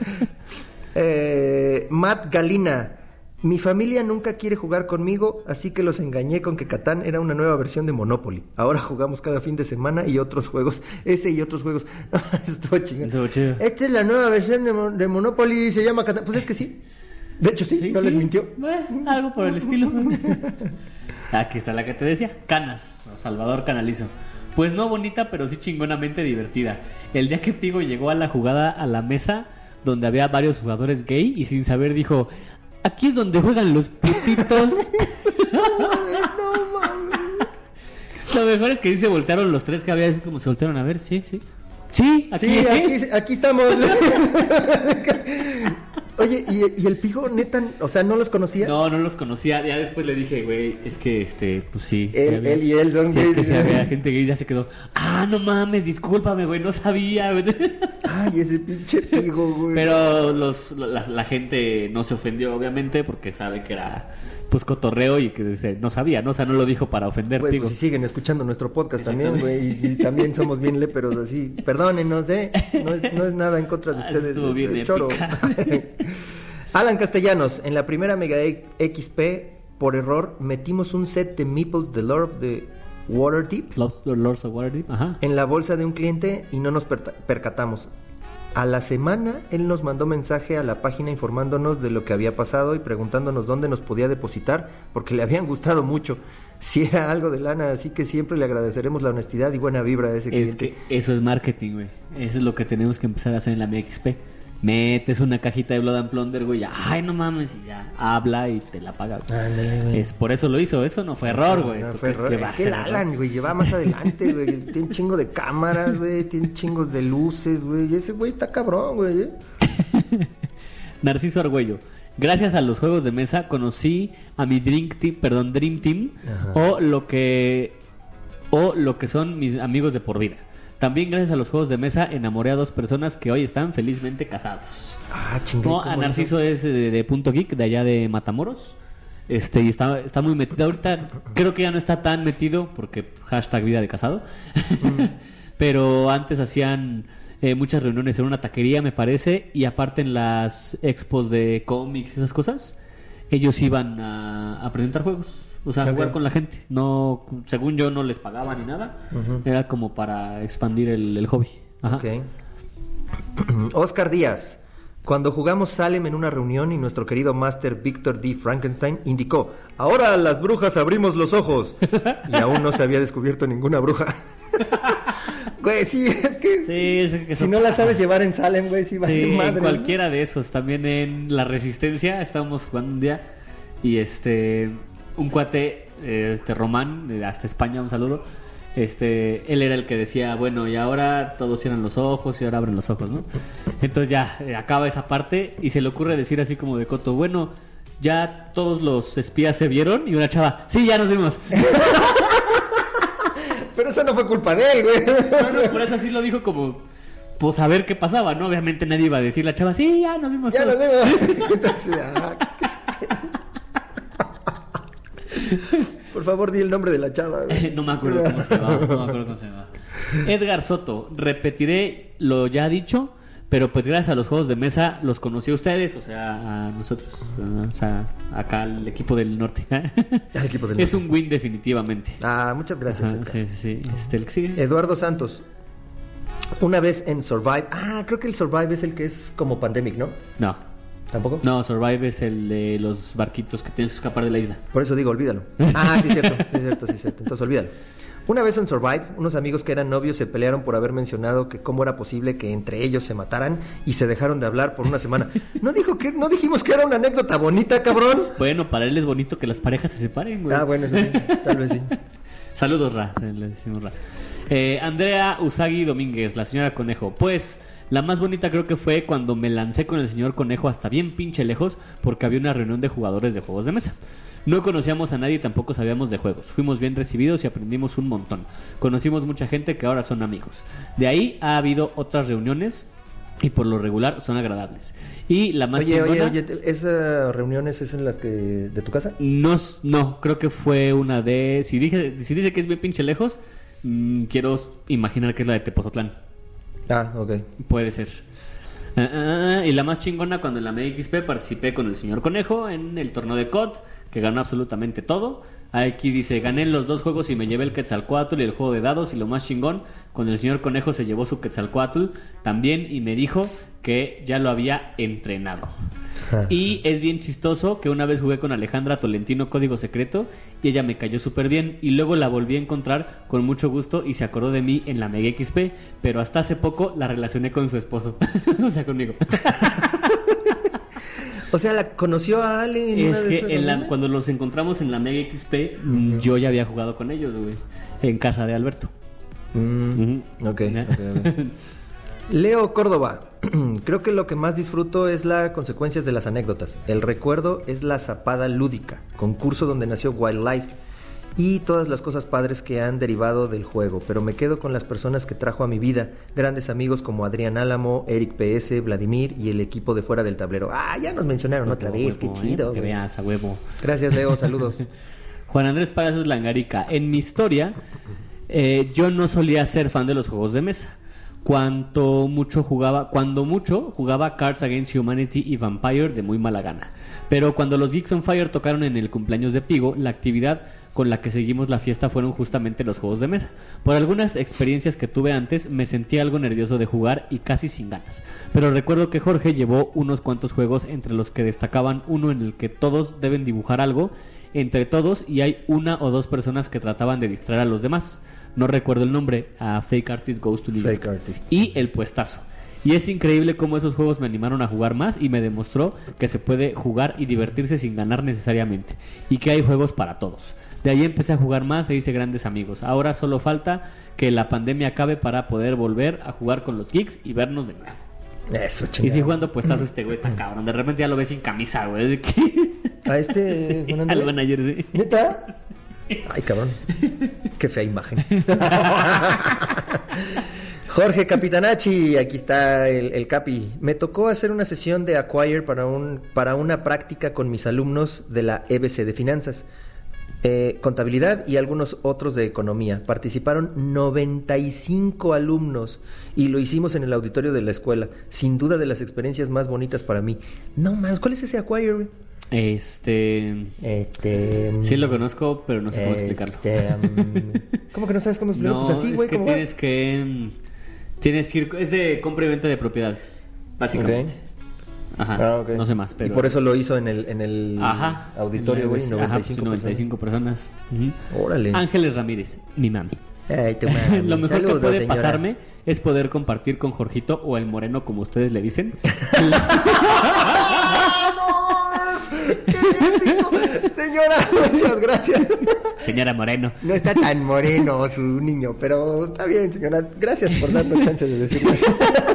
Eh, Matt Galina. Mi familia nunca quiere jugar conmigo, así que los engañé con que Catán era una nueva versión de Monopoly. Ahora jugamos cada fin de semana y otros juegos. Ese y otros juegos. Estuvo chingón. Estuvo chido. Esta es la nueva versión de, Mon- de Monopoly, se llama Catán. Pues es que sí. De hecho, sí, no les mintió. Bueno, algo por el estilo. Aquí está la que te decía. Canas, o Salvador Canalizo. Pues no bonita, pero sí chingonamente divertida. El día que Pigo llegó a la jugada a la mesa donde había varios jugadores gay y sin saber dijo, aquí es donde juegan los putitos. no mames. Lo mejor es que sí se voltearon los tres que había, así como se voltearon a ver, sí, sí. Sí, aquí, Sí, aquí, aquí estamos. Oye, ¿y, y el pijo, neta, o sea, no los conocía? No, no los conocía. Ya después le dije, güey, es que este, pues sí. Él, había- él y él son sí, es que sí había gente gay, ya se quedó. Ah, no mames, discúlpame, güey, no sabía. güey". Ay, ese pinche pijo, güey. Pero los, la, la gente no se ofendió, obviamente, porque sabe que era pues cotorreo y que se- no sabía, ¿no? O sea, no lo dijo para ofender, pues si siguen escuchando nuestro podcast también, güey, y, y también somos bien léperos así. Perdónenos, ¿eh? No es, no es nada en contra de Ah, ustedes. estuvo es- bien choro. Alan Castellanos, en la primera Mega XP, por error, metimos un set de Meeples de Lord of the Waterdeep Lords, of Waterdeep, ajá. en la bolsa de un cliente y no nos percatamos. A la semana él nos mandó mensaje a la página informándonos de lo que había pasado y preguntándonos dónde nos podía depositar porque le habían gustado mucho. Si era algo de lana, así que siempre le agradeceremos la honestidad y buena vibra a ese Es cliente. que eso es marketing, güey. Eso es lo que tenemos que empezar a hacer en la MXP. Metes una cajita de Blood and Plunder, güey, ya, ay, no mames, y ya habla y te la paga. güey. Es por eso lo hizo, eso no fue error, güey. No, ¿Tú fue error. que va es que el? Alan, güey, lleva más adelante, güey. Tiene un chingo de cámaras, güey. Tiene chingos de luces, güey. Y ese güey está cabrón, güey. ¿eh? Narciso Argüello. Gracias a los juegos de mesa conocí a mi Dream Team, perdón, Dream Team Ajá. o lo que o lo que son mis amigos de por vida. También gracias a los juegos de mesa enamoré a dos personas que hoy están felizmente casados. Ah, chingue. No, ¿cómo a? Narciso es eh, de, de Punto Geek, de allá de Matamoros. Este, y está, está muy metido. Ahorita creo que ya no está tan metido porque hashtag vida de casado. Pero antes hacían eh, muchas reuniones en una taquería, me parece. Y aparte en las expos de cómics y esas cosas, ellos iban a, a presentar juegos. O sea, jugar con la gente. No, según yo, no les pagaban ni nada. Era como para expandir el, el hobby. Ajá. Ok. Oscar Díaz. Cuando jugamos Salem en una reunión y nuestro querido Master Víctor D. Frankenstein indicó, ahora las brujas abrimos los ojos. Y aún no se había descubierto ninguna bruja. Güey, sí, es que... Sí, es que Si no la sabes llevar en Salem, güey, sí va Sí, madre. en cualquiera de esos. También en La Resistencia estábamos jugando un día y este un cuate, eh, este Román, de hasta España, un saludo. Este, él era el que decía, bueno, y ahora todos cierran los ojos y ahora abren los ojos, ¿no? Entonces ya eh, acaba esa parte y se le ocurre decir así como de coto, bueno, ya todos los espías se vieron y una chava, sí, ya nos vimos. Pero eso no fue culpa de él, güey. No, no, por eso así lo dijo como, pues a ver qué pasaba, ¿no? Obviamente nadie iba a decir la chava, sí, ya nos vimos. Ya todos". lo digo. Entonces, ah, Por favor, di el nombre de la chava. no me acuerdo cómo se llama. No me acuerdo cómo se llama. Edgar Soto, repetiré lo ya dicho, pero pues gracias a los juegos de mesa los conocí a ustedes, o sea, a nosotros, o sea, acá al equipo del norte. Al equipo del es un win definitivamente. Ah, muchas gracias. Ajá, sí, sí, sí. Este, el que sigue. Eduardo Santos. Una vez en Survive. Ah, creo que el Survive es el que es como Pandemic, ¿no? No, ¿Tampoco? no, Survive es el de los barquitos que tienes que escapar de la isla. Por eso digo, olvídalo. Ah, sí, es cierto. Sí, es cierto, sí, es cierto. Entonces, olvídalo. Una vez en Survive, unos amigos que eran novios se pelearon por haber mencionado que cómo era posible que entre ellos se mataran y se dejaron de hablar por una semana. ¿No, dijo que, ¿no dijimos que era una anécdota bonita, cabrón? Bueno, para él es bonito que las parejas se separen, güey. Ah, bueno, eso sí. Tal vez sí. Saludos, Ra, le decimos Ra. Eh, Andrea Usagi Domínguez, la señora Conejo. Pues la más bonita creo que fue cuando me lancé con el señor Conejo hasta bien pinche lejos porque había una reunión de jugadores de juegos de mesa. No conocíamos a nadie y tampoco sabíamos de juegos. Fuimos bien recibidos y aprendimos un montón. Conocimos mucha gente que ahora son amigos. De ahí ha habido otras reuniones y por lo regular son agradables. Y la más Oye, oye, chingona- oye, te- ¿esas reuniones es en las que de tu casa? no, no, creo que fue una de. Si dije, si dice que es bien pinche lejos, mm, quiero imaginar que es la de Tepozotlán. Ah, ok. Puede ser. Ah, ah, ah, y la más chingona cuando en la MXP participé con el señor Conejo en el torneo de COD, que ganó absolutamente todo. Aquí dice, gané los dos juegos y me llevé el Quetzalcoatl y el juego de dados. Y lo más chingón, cuando el señor Conejo se llevó su Quetzalcoatl también y me dijo que ya lo había entrenado. Y es bien chistoso que una vez jugué con Alejandra Tolentino Código Secreto y ella me cayó súper bien y luego la volví a encontrar con mucho gusto y se acordó de mí en la Mega XP, pero hasta hace poco la relacioné con su esposo, o sea, conmigo. O sea, ¿la conoció a Ale en es que en la- cuando los encontramos en la Mega XP, yo ya había jugado con ellos, güey, en casa de Alberto. Mm, ok, Ya. ok, ok. Leo Córdoba, creo que lo que más disfruto es las consecuencias de las anécdotas. El recuerdo es la zapada lúdica, concurso donde nació Wildlife y todas las cosas padres que han derivado del juego, pero me quedo con las personas que trajo a mi vida, grandes amigos como Adrián Álamo, Eric PS, Vladimir y el equipo de fuera del tablero. Ah, ya nos mencionaron otra vez, qué ¿eh? chido. Que veas, a huevo. Gracias Leo, saludos. Juan Andrés Palacios Langarica. En mi historia, eh, yo no solía ser fan de los juegos de mesa. Cuanto mucho jugaba, cuando mucho jugaba Cards Against Humanity y Vampire de muy mala gana. Pero cuando los Geeks on Fire tocaron en el cumpleaños de Pigo, la actividad con la que seguimos la fiesta fueron justamente los juegos de mesa. Por algunas experiencias que tuve antes, me sentí algo nervioso de jugar y casi sin ganas. Pero recuerdo que Jorge llevó unos cuantos juegos entre los que destacaban uno en el que todos deben dibujar algo entre todos y hay una o dos personas que trataban de distraer a los demás. No recuerdo el nombre, a Fake Artist Goes to. Fake Artist. Y el puestazo. Y es increíble cómo esos juegos me animaron a jugar más y me demostró que se puede jugar y divertirse sin ganar necesariamente. Y que hay juegos para todos. De ahí empecé a jugar más e hice grandes amigos. Ahora solo falta que la pandemia acabe para poder volver a jugar con los geeks y vernos de nuevo. Eso, Y chingada. si jugando puestazo este güey está cabrón. De repente ya lo ves sin camisa, güey. A este, Sí, al manager, sí. ¿Neta? Ay, cabrón. Qué fea imagen. Jorge Capitanacci, aquí está el, el Capi. Me tocó hacer una sesión de Acquire para, un, para una práctica con mis alumnos de la EBC de Finanzas, eh, Contabilidad y algunos otros de Economía. Participaron 95 alumnos y lo hicimos en el auditorio de la escuela. Sin duda de las experiencias más bonitas para mí. No más, ¿cuál es ese Acquire? Este. Este. Sí lo conozco, pero no sé cómo explicarlo. Este, um, ¿Cómo que no sabes cómo explicarlo? No, pues así, es güey. que ¿cómo va? tienes que. mm, Tienes que ir. Es de compra y venta de propiedades, básicamente. Ajá. Ah. No sé más, pero. Y por eso lo hizo en el, en el Ajá. auditorio, güey. Ajá, 95, pues, 95 personas. Órale. Ángeles Ramírez, mi mami. Ay, tu mami. Lo mejor Saludos, que puede señora. pasarme es poder compartir con Jorgito o el Moreno, como ustedes le dicen. Señora, muchas gracias. Señora Moreno. No está tan moreno su niño, pero está bien, señora. Gracias por darme chance de decirlo.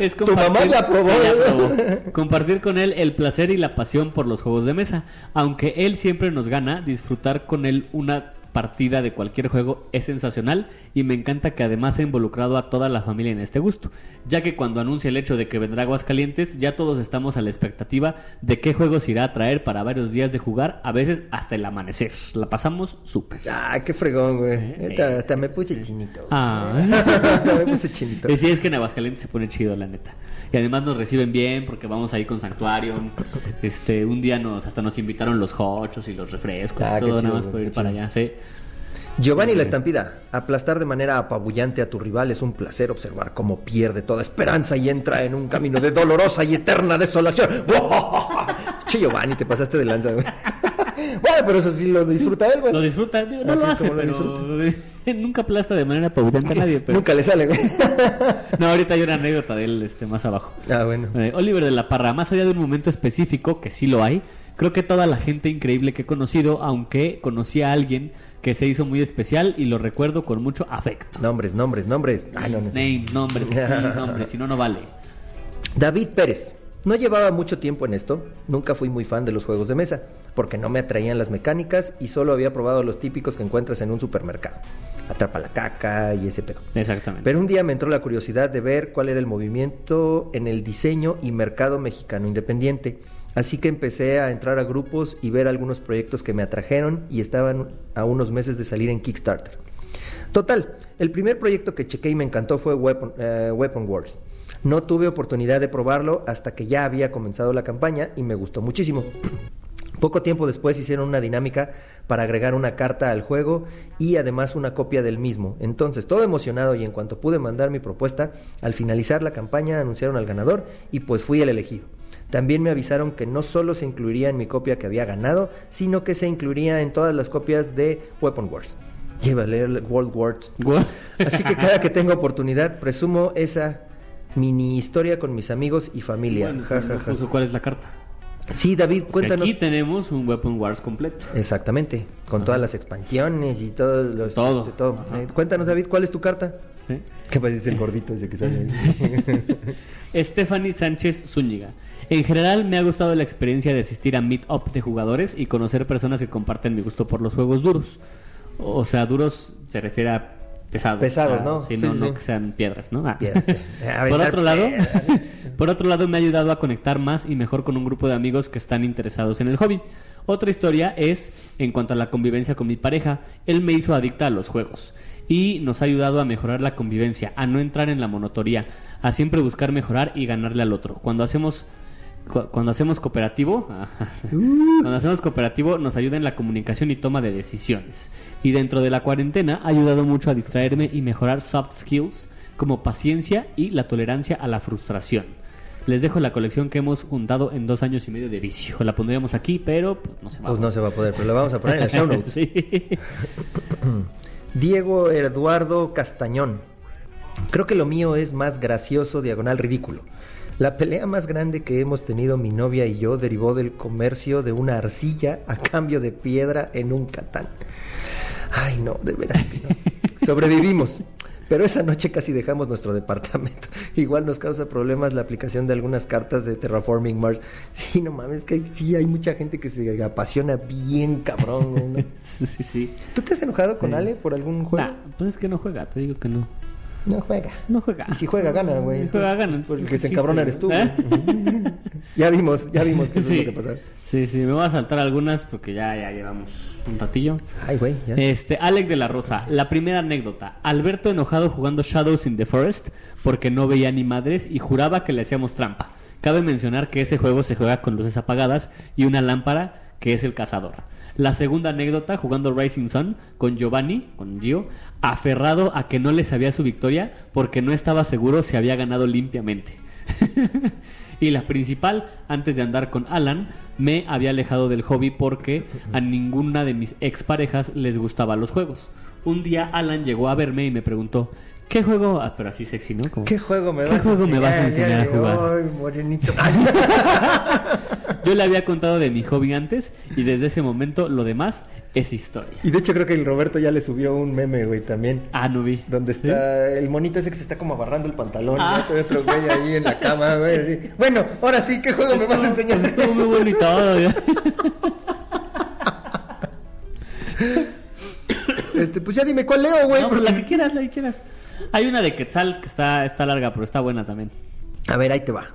Es Tu mamá ya probó, Sí, ya probó. Compartir con él el placer y la pasión por los juegos de mesa. Aunque él siempre nos gana, disfrutar con él una partida de cualquier juego es sensacional y me encanta que además ha involucrado a toda la familia en este gusto, ya que cuando anuncia el hecho de que vendrá Aguascalientes ya todos estamos a la expectativa de qué juegos irá a traer para varios días de jugar, a veces hasta el amanecer. La pasamos súper. Ah, qué fregón, güey. Eh, eh, Hasta me puse chinito. Ah. me puse chinito. Sí, es que en Aguascalientes se pone chido, la neta. Y además nos reciben bien porque vamos ahí con Sanctuario. Este, un día nos hasta nos invitaron los hochos y los refrescos Ah, y todo, chido, nada más por ir para allá, sí. Giovanni la estampida. Aplastar de manera apabullante a tu rival es un placer observar cómo pierde toda esperanza y entra en un camino de dolorosa y eterna desolación. Che, Giovanni, te pasaste de lanza, güey. Bueno, pero eso sí lo disfruta él, güey. Lo disfruta, digo, no Así lo hace, lo pero nunca aplasta de manera apabullante a nadie, pero Nunca le sale, güey. no, ahorita hay una anécdota de él este más abajo. Ah, bueno. Eh, Oliver de la Parra, más allá de un momento específico, que sí lo hay, creo que toda la gente increíble que he conocido, aunque conocí a alguien que se hizo muy especial y lo recuerdo con mucho afecto. Nombres, nombres, nombres. No. Names, nombres, nombres, si no, no vale. David Pérez. No llevaba mucho tiempo en esto, nunca fui muy fan de los juegos de mesa, porque no me atraían las mecánicas y solo había probado los típicos que encuentras en un supermercado. Atrapa la caca y ese pedo. Exactamente. Pero un día me entró la curiosidad de ver cuál era el movimiento en el diseño y mercado mexicano independiente. Así que empecé a entrar a grupos y ver algunos proyectos que me atrajeron y estaban a unos meses de salir en Kickstarter. Total, el primer proyecto que chequé y me encantó fue Weapon, eh, Weapon Wars. No tuve oportunidad de probarlo hasta que ya había comenzado la campaña y me gustó muchísimo. Poco tiempo después hicieron una dinámica para agregar una carta al juego y además una copia del mismo. Entonces, todo emocionado y en cuanto pude mandar mi propuesta, al finalizar la campaña anunciaron al ganador y pues fui el elegido. También me avisaron que no solo se incluiría en mi copia que había ganado, sino que se incluiría en todas las copias de Weapon Wars. Lleva a leer World Wars. Así que cada que tengo oportunidad, presumo esa mini historia con mis amigos y familia. Bueno, Ja, pues ja, ja. cuál es la carta. Sí, David, cuéntanos. Aquí tenemos un Weapon Wars completo. Exactamente, con todas las expansiones y todos los... Todo. este, todo. Eh, cuéntanos, David, ¿cuál es tu carta? ¿sí? ¿Qué parece el gordito ese que sale ahí? Stephanie Sánchez Zúñiga. En general me ha gustado la experiencia de asistir a meet-up de jugadores y conocer personas que comparten mi gusto por los juegos duros. O sea, duros se refiere a pesados. Pesados, O sea, ¿no? Sí, Sí, no, sí, no que sean piedras, ¿no? Ah. Piedras, por otro lado, por otro lado me ha ayudado a conectar más y mejor con un grupo de amigos que están interesados en el hobby. Otra historia es en cuanto a la convivencia con mi pareja. Él me hizo adicta a los juegos y nos ha ayudado a mejorar la convivencia, a no entrar en la monotonía, a siempre buscar mejorar y ganarle al otro. Cuando hacemos cu- cuando hacemos cooperativo, cuando hacemos cooperativo nos ayuda en la comunicación y toma de decisiones. Y dentro de la cuarentena ha ayudado mucho a distraerme y mejorar soft skills como paciencia y la tolerancia a la frustración. Les dejo la colección que hemos juntado en dos años y medio de vicio. La pondríamos aquí, pero pues, no se va. Pues no se va a poder, pero lo vamos a poner en el show notes. Diego Eduardo Castañón. Creo que lo mío es más gracioso, diagonal ridículo. La pelea más grande que hemos tenido mi novia y yo derivó del comercio de una arcilla a cambio de piedra en un catán. Ay, no, de veras no. Sobrevivimos. Pero esa noche casi dejamos nuestro departamento. Igual nos causa problemas la aplicación de algunas cartas de Terraforming Mars. Sí, no mames, que sí hay mucha gente que se apasiona bien cabrón. güey, ¿no? sí, sí, sí. ¿Tú te has enojado con Sí. Ale por algún juego? Nah, pues es que no juega, te digo que no. No juega. No juega. Y si juega, gana, güey. Si juega, gana. Por el Es que un se encabrona eres tú. ¿Eh? ya vimos, ya vimos que eso sí. es lo que pasa. Sí, sí, me voy a saltar algunas porque ya, ya llevamos un ratillo. Ay, güey, ya. Este, Alec de la Rosa, la primera anécdota. Alberto enojado jugando Shadows in the Forest porque no veía ni madres y juraba que le hacíamos trampa. Cabe mencionar que ese juego se juega con luces apagadas y una lámpara que es el cazador. La segunda anécdota, jugando Rising Sun con Giovanni, con Gio, aferrado a que no le sabía su victoria porque no estaba seguro si había ganado limpiamente. y la principal, antes de andar con Alan, me había alejado del hobby porque a ninguna de mis exparejas les gustaban los juegos. Un día Alan llegó a verme y me preguntó, ¿qué juego? Ah, pero así sexy, ¿no? Como- ¿Qué juego me ¿Qué vas juego a me vas a enseñar a jugar? hoy, morenito. Yo le había contado de mi hobby antes y desde ese momento lo demás es historia. y de hecho creo que el Roberto ya le subió un meme, güey, también. Ah, no vi. Donde ¿Sí? está el monito ese que se está como agarrando el pantalón. Ah. ¿no? Otro güey ahí en la cama, güey. así. Bueno, ahora sí, ¿qué juego me vas a enseñar? Estuvo muy. ¿ya? Este, pues ya dime cuál leo, güey. No, pues porque- la que quieras, la que quieras. Hay una de Quetzal que está, está larga, pero está buena también. A ver, ahí te va.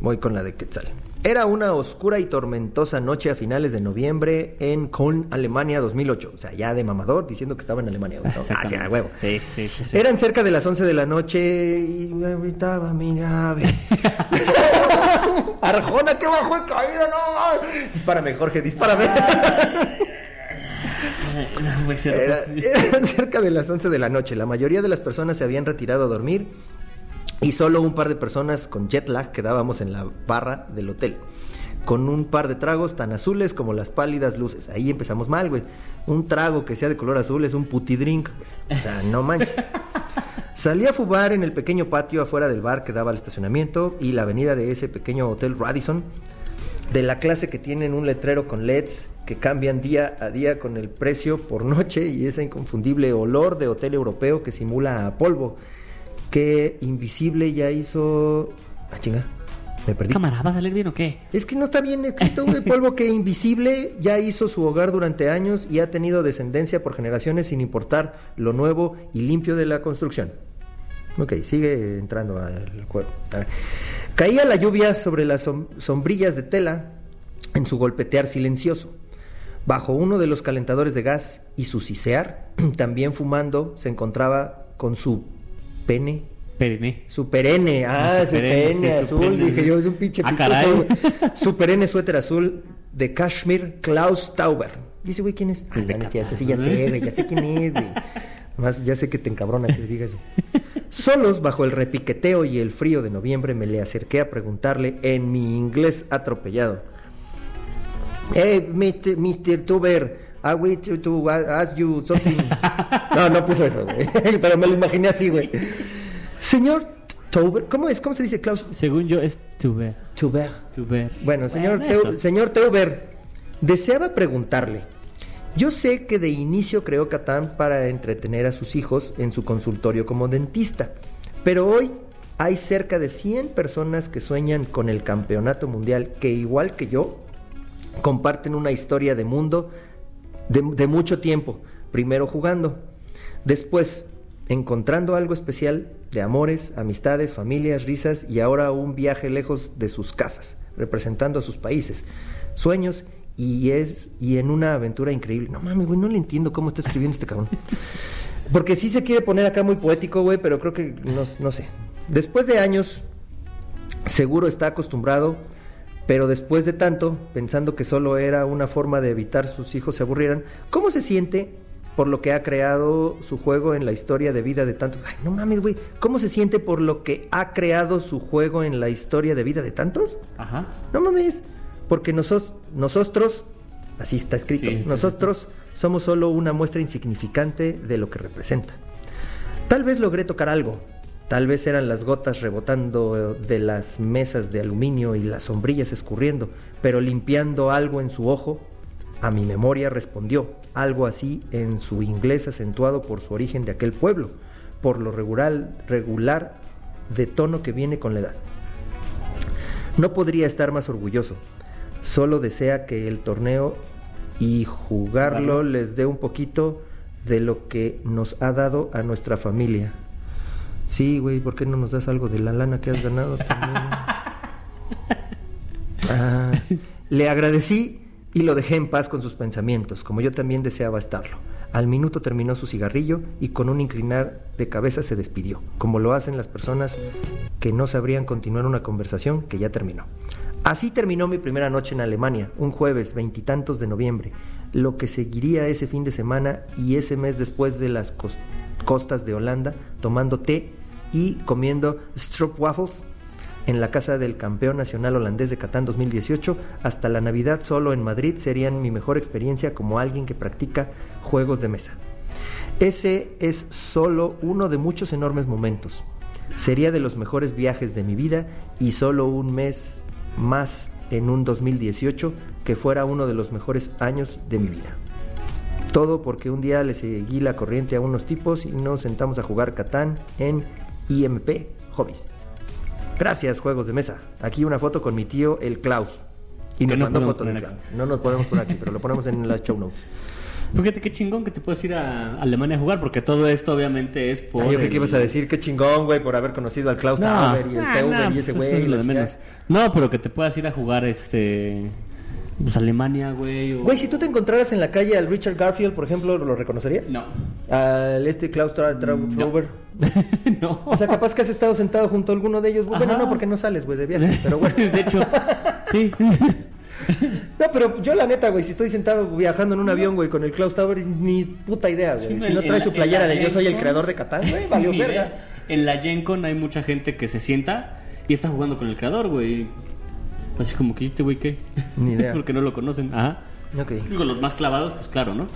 Voy con la de Quetzal. Era una oscura y tormentosa noche a finales de noviembre en Köln, Alemania 2008. O sea, ya de mamador diciendo que estaba en Alemania. ¿no? Ah, sí, a huevo. Sí, sí, sí. sí. Eran cerca de las 11 de la noche y me gritaba mi nave. Arjona, que bajo he caído, no. Dispárame, Jorge, dispárame. Era- eran cerca de las 11 de la noche. La mayoría de las personas se habían retirado a dormir y solo un par de personas con jet lag quedábamos en la barra del hotel. Con un par de tragos tan azules como las pálidas luces. Ahí empezamos mal, güey. Un trago que sea de color azul es un putidrink. güey. O sea, no manches. Salí a fumar en el pequeño patio afuera del bar que daba al estacionamiento y la avenida de ese pequeño hotel Radisson, de la clase que tienen un letrero con LEDs que cambian día a día con el precio por noche y ese inconfundible olor de hotel europeo que simula a polvo, que Invisible ya hizo... Ah, chinga, me perdí. Cámara, ¿va a salir bien o qué? Es que no está bien escrito, güey. Polvo que Invisible ya hizo su hogar durante años y ha tenido descendencia por generaciones sin importar lo nuevo y limpio de la construcción. Ok, sigue entrando al ver. Caía la lluvia sobre las som- sombrillas de tela en su golpetear silencioso. Bajo uno de los calentadores de gas y su sisear, también fumando, se encontraba con su pene Perine. su perenne, ah, Ah, su sí, azul, dije yo, es un pinche Ah, caray. Su suéter azul de Kashmir Klaus Tauber. Dice, güey, ¿quién es? Ah, no, no sí, ya sé, güey, ya sé quién es, güey. Más, ya sé que te encabrona que digas eso. Solos, bajo el repiqueteo y el frío de noviembre, me le acerqué a preguntarle en mi inglés atropellado. Hey, Mr. Mr. Tuber, I wish to, to ask you something. No, no puso eso, güey. Pero me lo imaginé así, güey. Señor Tauber. ¿Cómo es? ¿Cómo se dice, Klaus? Según yo es Tuber. Tauber. Tuber. Bueno, señor. Teu- señor Teuber, deseaba preguntarle. Yo sé que de inicio creó Catán para entretener a sus hijos en su consultorio como dentista, pero hoy hay cerca de 100 personas que sueñan con el campeonato mundial que igual que yo comparten una historia de mundo de, mucho tiempo, primero jugando, después encontrando algo especial de amores, amistades, familias, risas y ahora un viaje lejos de sus casas, representando a sus países, sueños y es y en una aventura increíble. No mames, güey, no le entiendo cómo está escribiendo este cabrón. Porque sí se quiere poner acá muy poético, güey, pero creo que no, no sé. Después de años, seguro está acostumbrado, pero después de tanto, pensando que solo era una forma de evitar sus hijos se aburrieran, ¿cómo se siente por lo que ha creado su juego en la historia de vida de tantos? Ay, no mames, güey, ¿cómo se siente por lo que ha creado su juego en la historia de vida de tantos? Ajá. No mames, porque nosotros, nosotros, así está escrito, Sí, nosotros somos solo una muestra insignificante de lo que representa. Tal vez logré tocar algo, tal vez eran las gotas rebotando de las mesas de aluminio y las sombrillas escurriendo, pero limpiando algo en su ojo, a mi memoria respondió algo así en su inglés acentuado por su origen de aquel pueblo, por lo regular, regular de tono que viene con la edad. No podría estar más orgulloso. Solo desea que el torneo y jugarlo Jugarlo. les dé un poquito de lo que nos ha dado a nuestra familia. Sí, güey, ¿por qué no nos das algo de la lana que has ganado también? Ah, le agradecí y lo dejé en paz con sus pensamientos, como yo también deseaba estarlo. Al minuto terminó su cigarrillo y con un inclinar de cabeza se despidió, como lo hacen las personas que no sabrían continuar una conversación que ya terminó. Así terminó mi primera noche en Alemania, un jueves veintitantos de noviembre, lo que seguiría ese fin de semana y ese mes después de las cos- costas de Holanda, tomando té y comiendo stroopwafels en la casa del campeón nacional holandés de Catán 2018, hasta la Navidad solo en Madrid serían mi mejor experiencia como alguien que practica juegos de mesa. Ese es solo uno de muchos enormes momentos. Sería de los mejores viajes de mi vida y solo un mes más en un 2018 que fuera uno de los mejores años de mi vida. Todo porque un día le seguí la corriente a unos tipos y nos sentamos a jugar Catán en IMP Hobbies. Gracias, juegos de mesa. Aquí una foto con mi tío, el Klaus. Y nos no mandó podemos foto del Klaus. No nos podemos poner aquí, pero lo ponemos en las show notes. Fíjate qué chingón que te puedes ir a Alemania a jugar, porque todo esto obviamente es por. Ah, yo que ibas a decir qué chingón, güey, por haber conocido al Klaus No, Tauber y el ah, Teuber no, y ese pues güey. eso es lo la de chingada. menos. No, pero que te puedas ir a jugar este. Pues Alemania, güey. o- Güey, si tú te encontraras en la calle al Richard Garfield, por ejemplo, ¿lo reconocerías? No. Al este Klaus Tra- Tra- No. No. O sea, capaz que has estado sentado junto a alguno de ellos. Bueno, no, porque no sales, güey, de viaje. Pero bueno. de hecho, sí. No, pero yo la neta, güey, si estoy sentado viajando en un avión, güey, con el Klaus Tauber, ni puta idea, güey. Sí, si no trae su playera la de yo soy el creador de Catán, güey, valió verga. En la Gen Con hay mucha gente que se sienta y está jugando con el creador, güey. Así como que este güey qué. Ni idea. Porque no lo conocen. Ajá. Ok. Digo, los más clavados, pues claro, ¿no?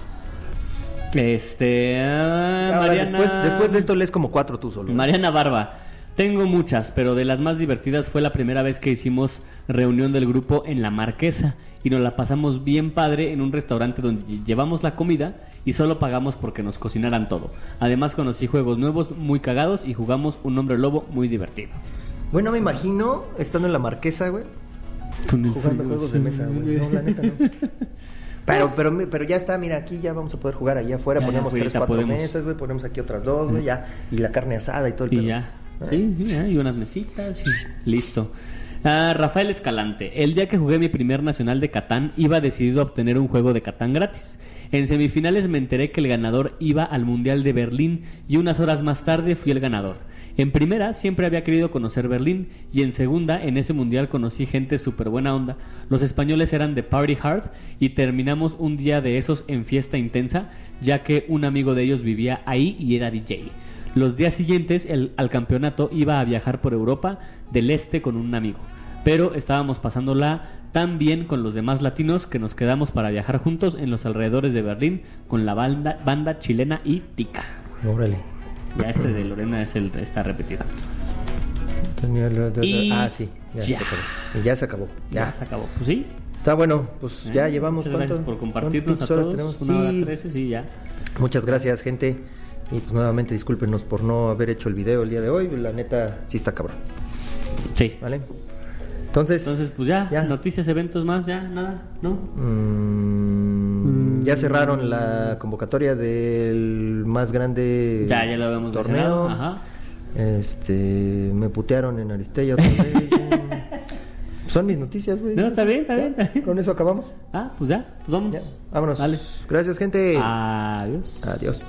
Este. Ahora, Mariana... después, después de esto lees como cuatro tú solo. Mariana Barba. Tengo muchas, pero de las más divertidas fue la primera vez que hicimos reunión del grupo en La Marquesa y nos la pasamos bien padre en un restaurante donde llevamos la comida y solo pagamos porque nos cocinaran todo. Además conocí juegos nuevos muy cagados y jugamos un hombre lobo muy divertido. Bueno, me imagino estando en la marquesa, güey, jugando juegos de mesa, güey. No, la neta, no. Pero, pero, pero ya está, mira, aquí ya vamos a poder jugar allá afuera, Ya, ya, ponemos tres, cuatro podemos. mesas, güey, ponemos aquí otras dos, güey, ya, y la carne asada y todo el Y pedo. ya. Sí, sí, ya, y unas mesitas y listo. Ah, Rafael Escalante. El día que jugué mi primer nacional de Catán, iba decidido a obtener un juego de Catán gratis. En semifinales me enteré que el ganador iba al Mundial de Berlín y unas horas más tarde fui el ganador. En primera siempre había querido conocer Berlín y en segunda en ese mundial conocí gente súper buena onda. Los españoles eran de Party Hard y terminamos un día de esos en fiesta intensa ya que un amigo de ellos vivía ahí y era DJ. Los días siguientes al campeonato iba a viajar por Europa del Este con un amigo, pero estábamos pasándola tan bien con los demás latinos que nos quedamos para viajar juntos en los alrededores de Berlín con la banda, banda chilena y Tica. Órale. Ya este de Lorena es el está repetido. Y Ah, sí, ya, ya. se acabó. Y ya se acabó. Ya Ya. se acabó. Pues sí. Está bueno, pues ¿eh? ya llevamos. Muchas gracias ¿cuánto- por compartirnos a todos. tenemos? Una hora Sí. trece, sí, ya. Muchas gracias, gente. Y pues nuevamente discúlpenos por no haber hecho el video el día de hoy. La neta, sí está cabrón. Sí. ¿Vale? Entonces, Entonces, pues ya, Ya. noticias, eventos más, ya, nada, ¿no? mm, ya cerraron la convocatoria del más grande Ya, ya lo habíamos torneo. ajá. Este, me putearon en Aristella otra vez. Son mis noticias, güey. No, está bien, está bien, está bien. Con eso acabamos. Ah, pues ya, pues vamos. Ya, vámonos. Gracias, gente. Adiós. Adiós.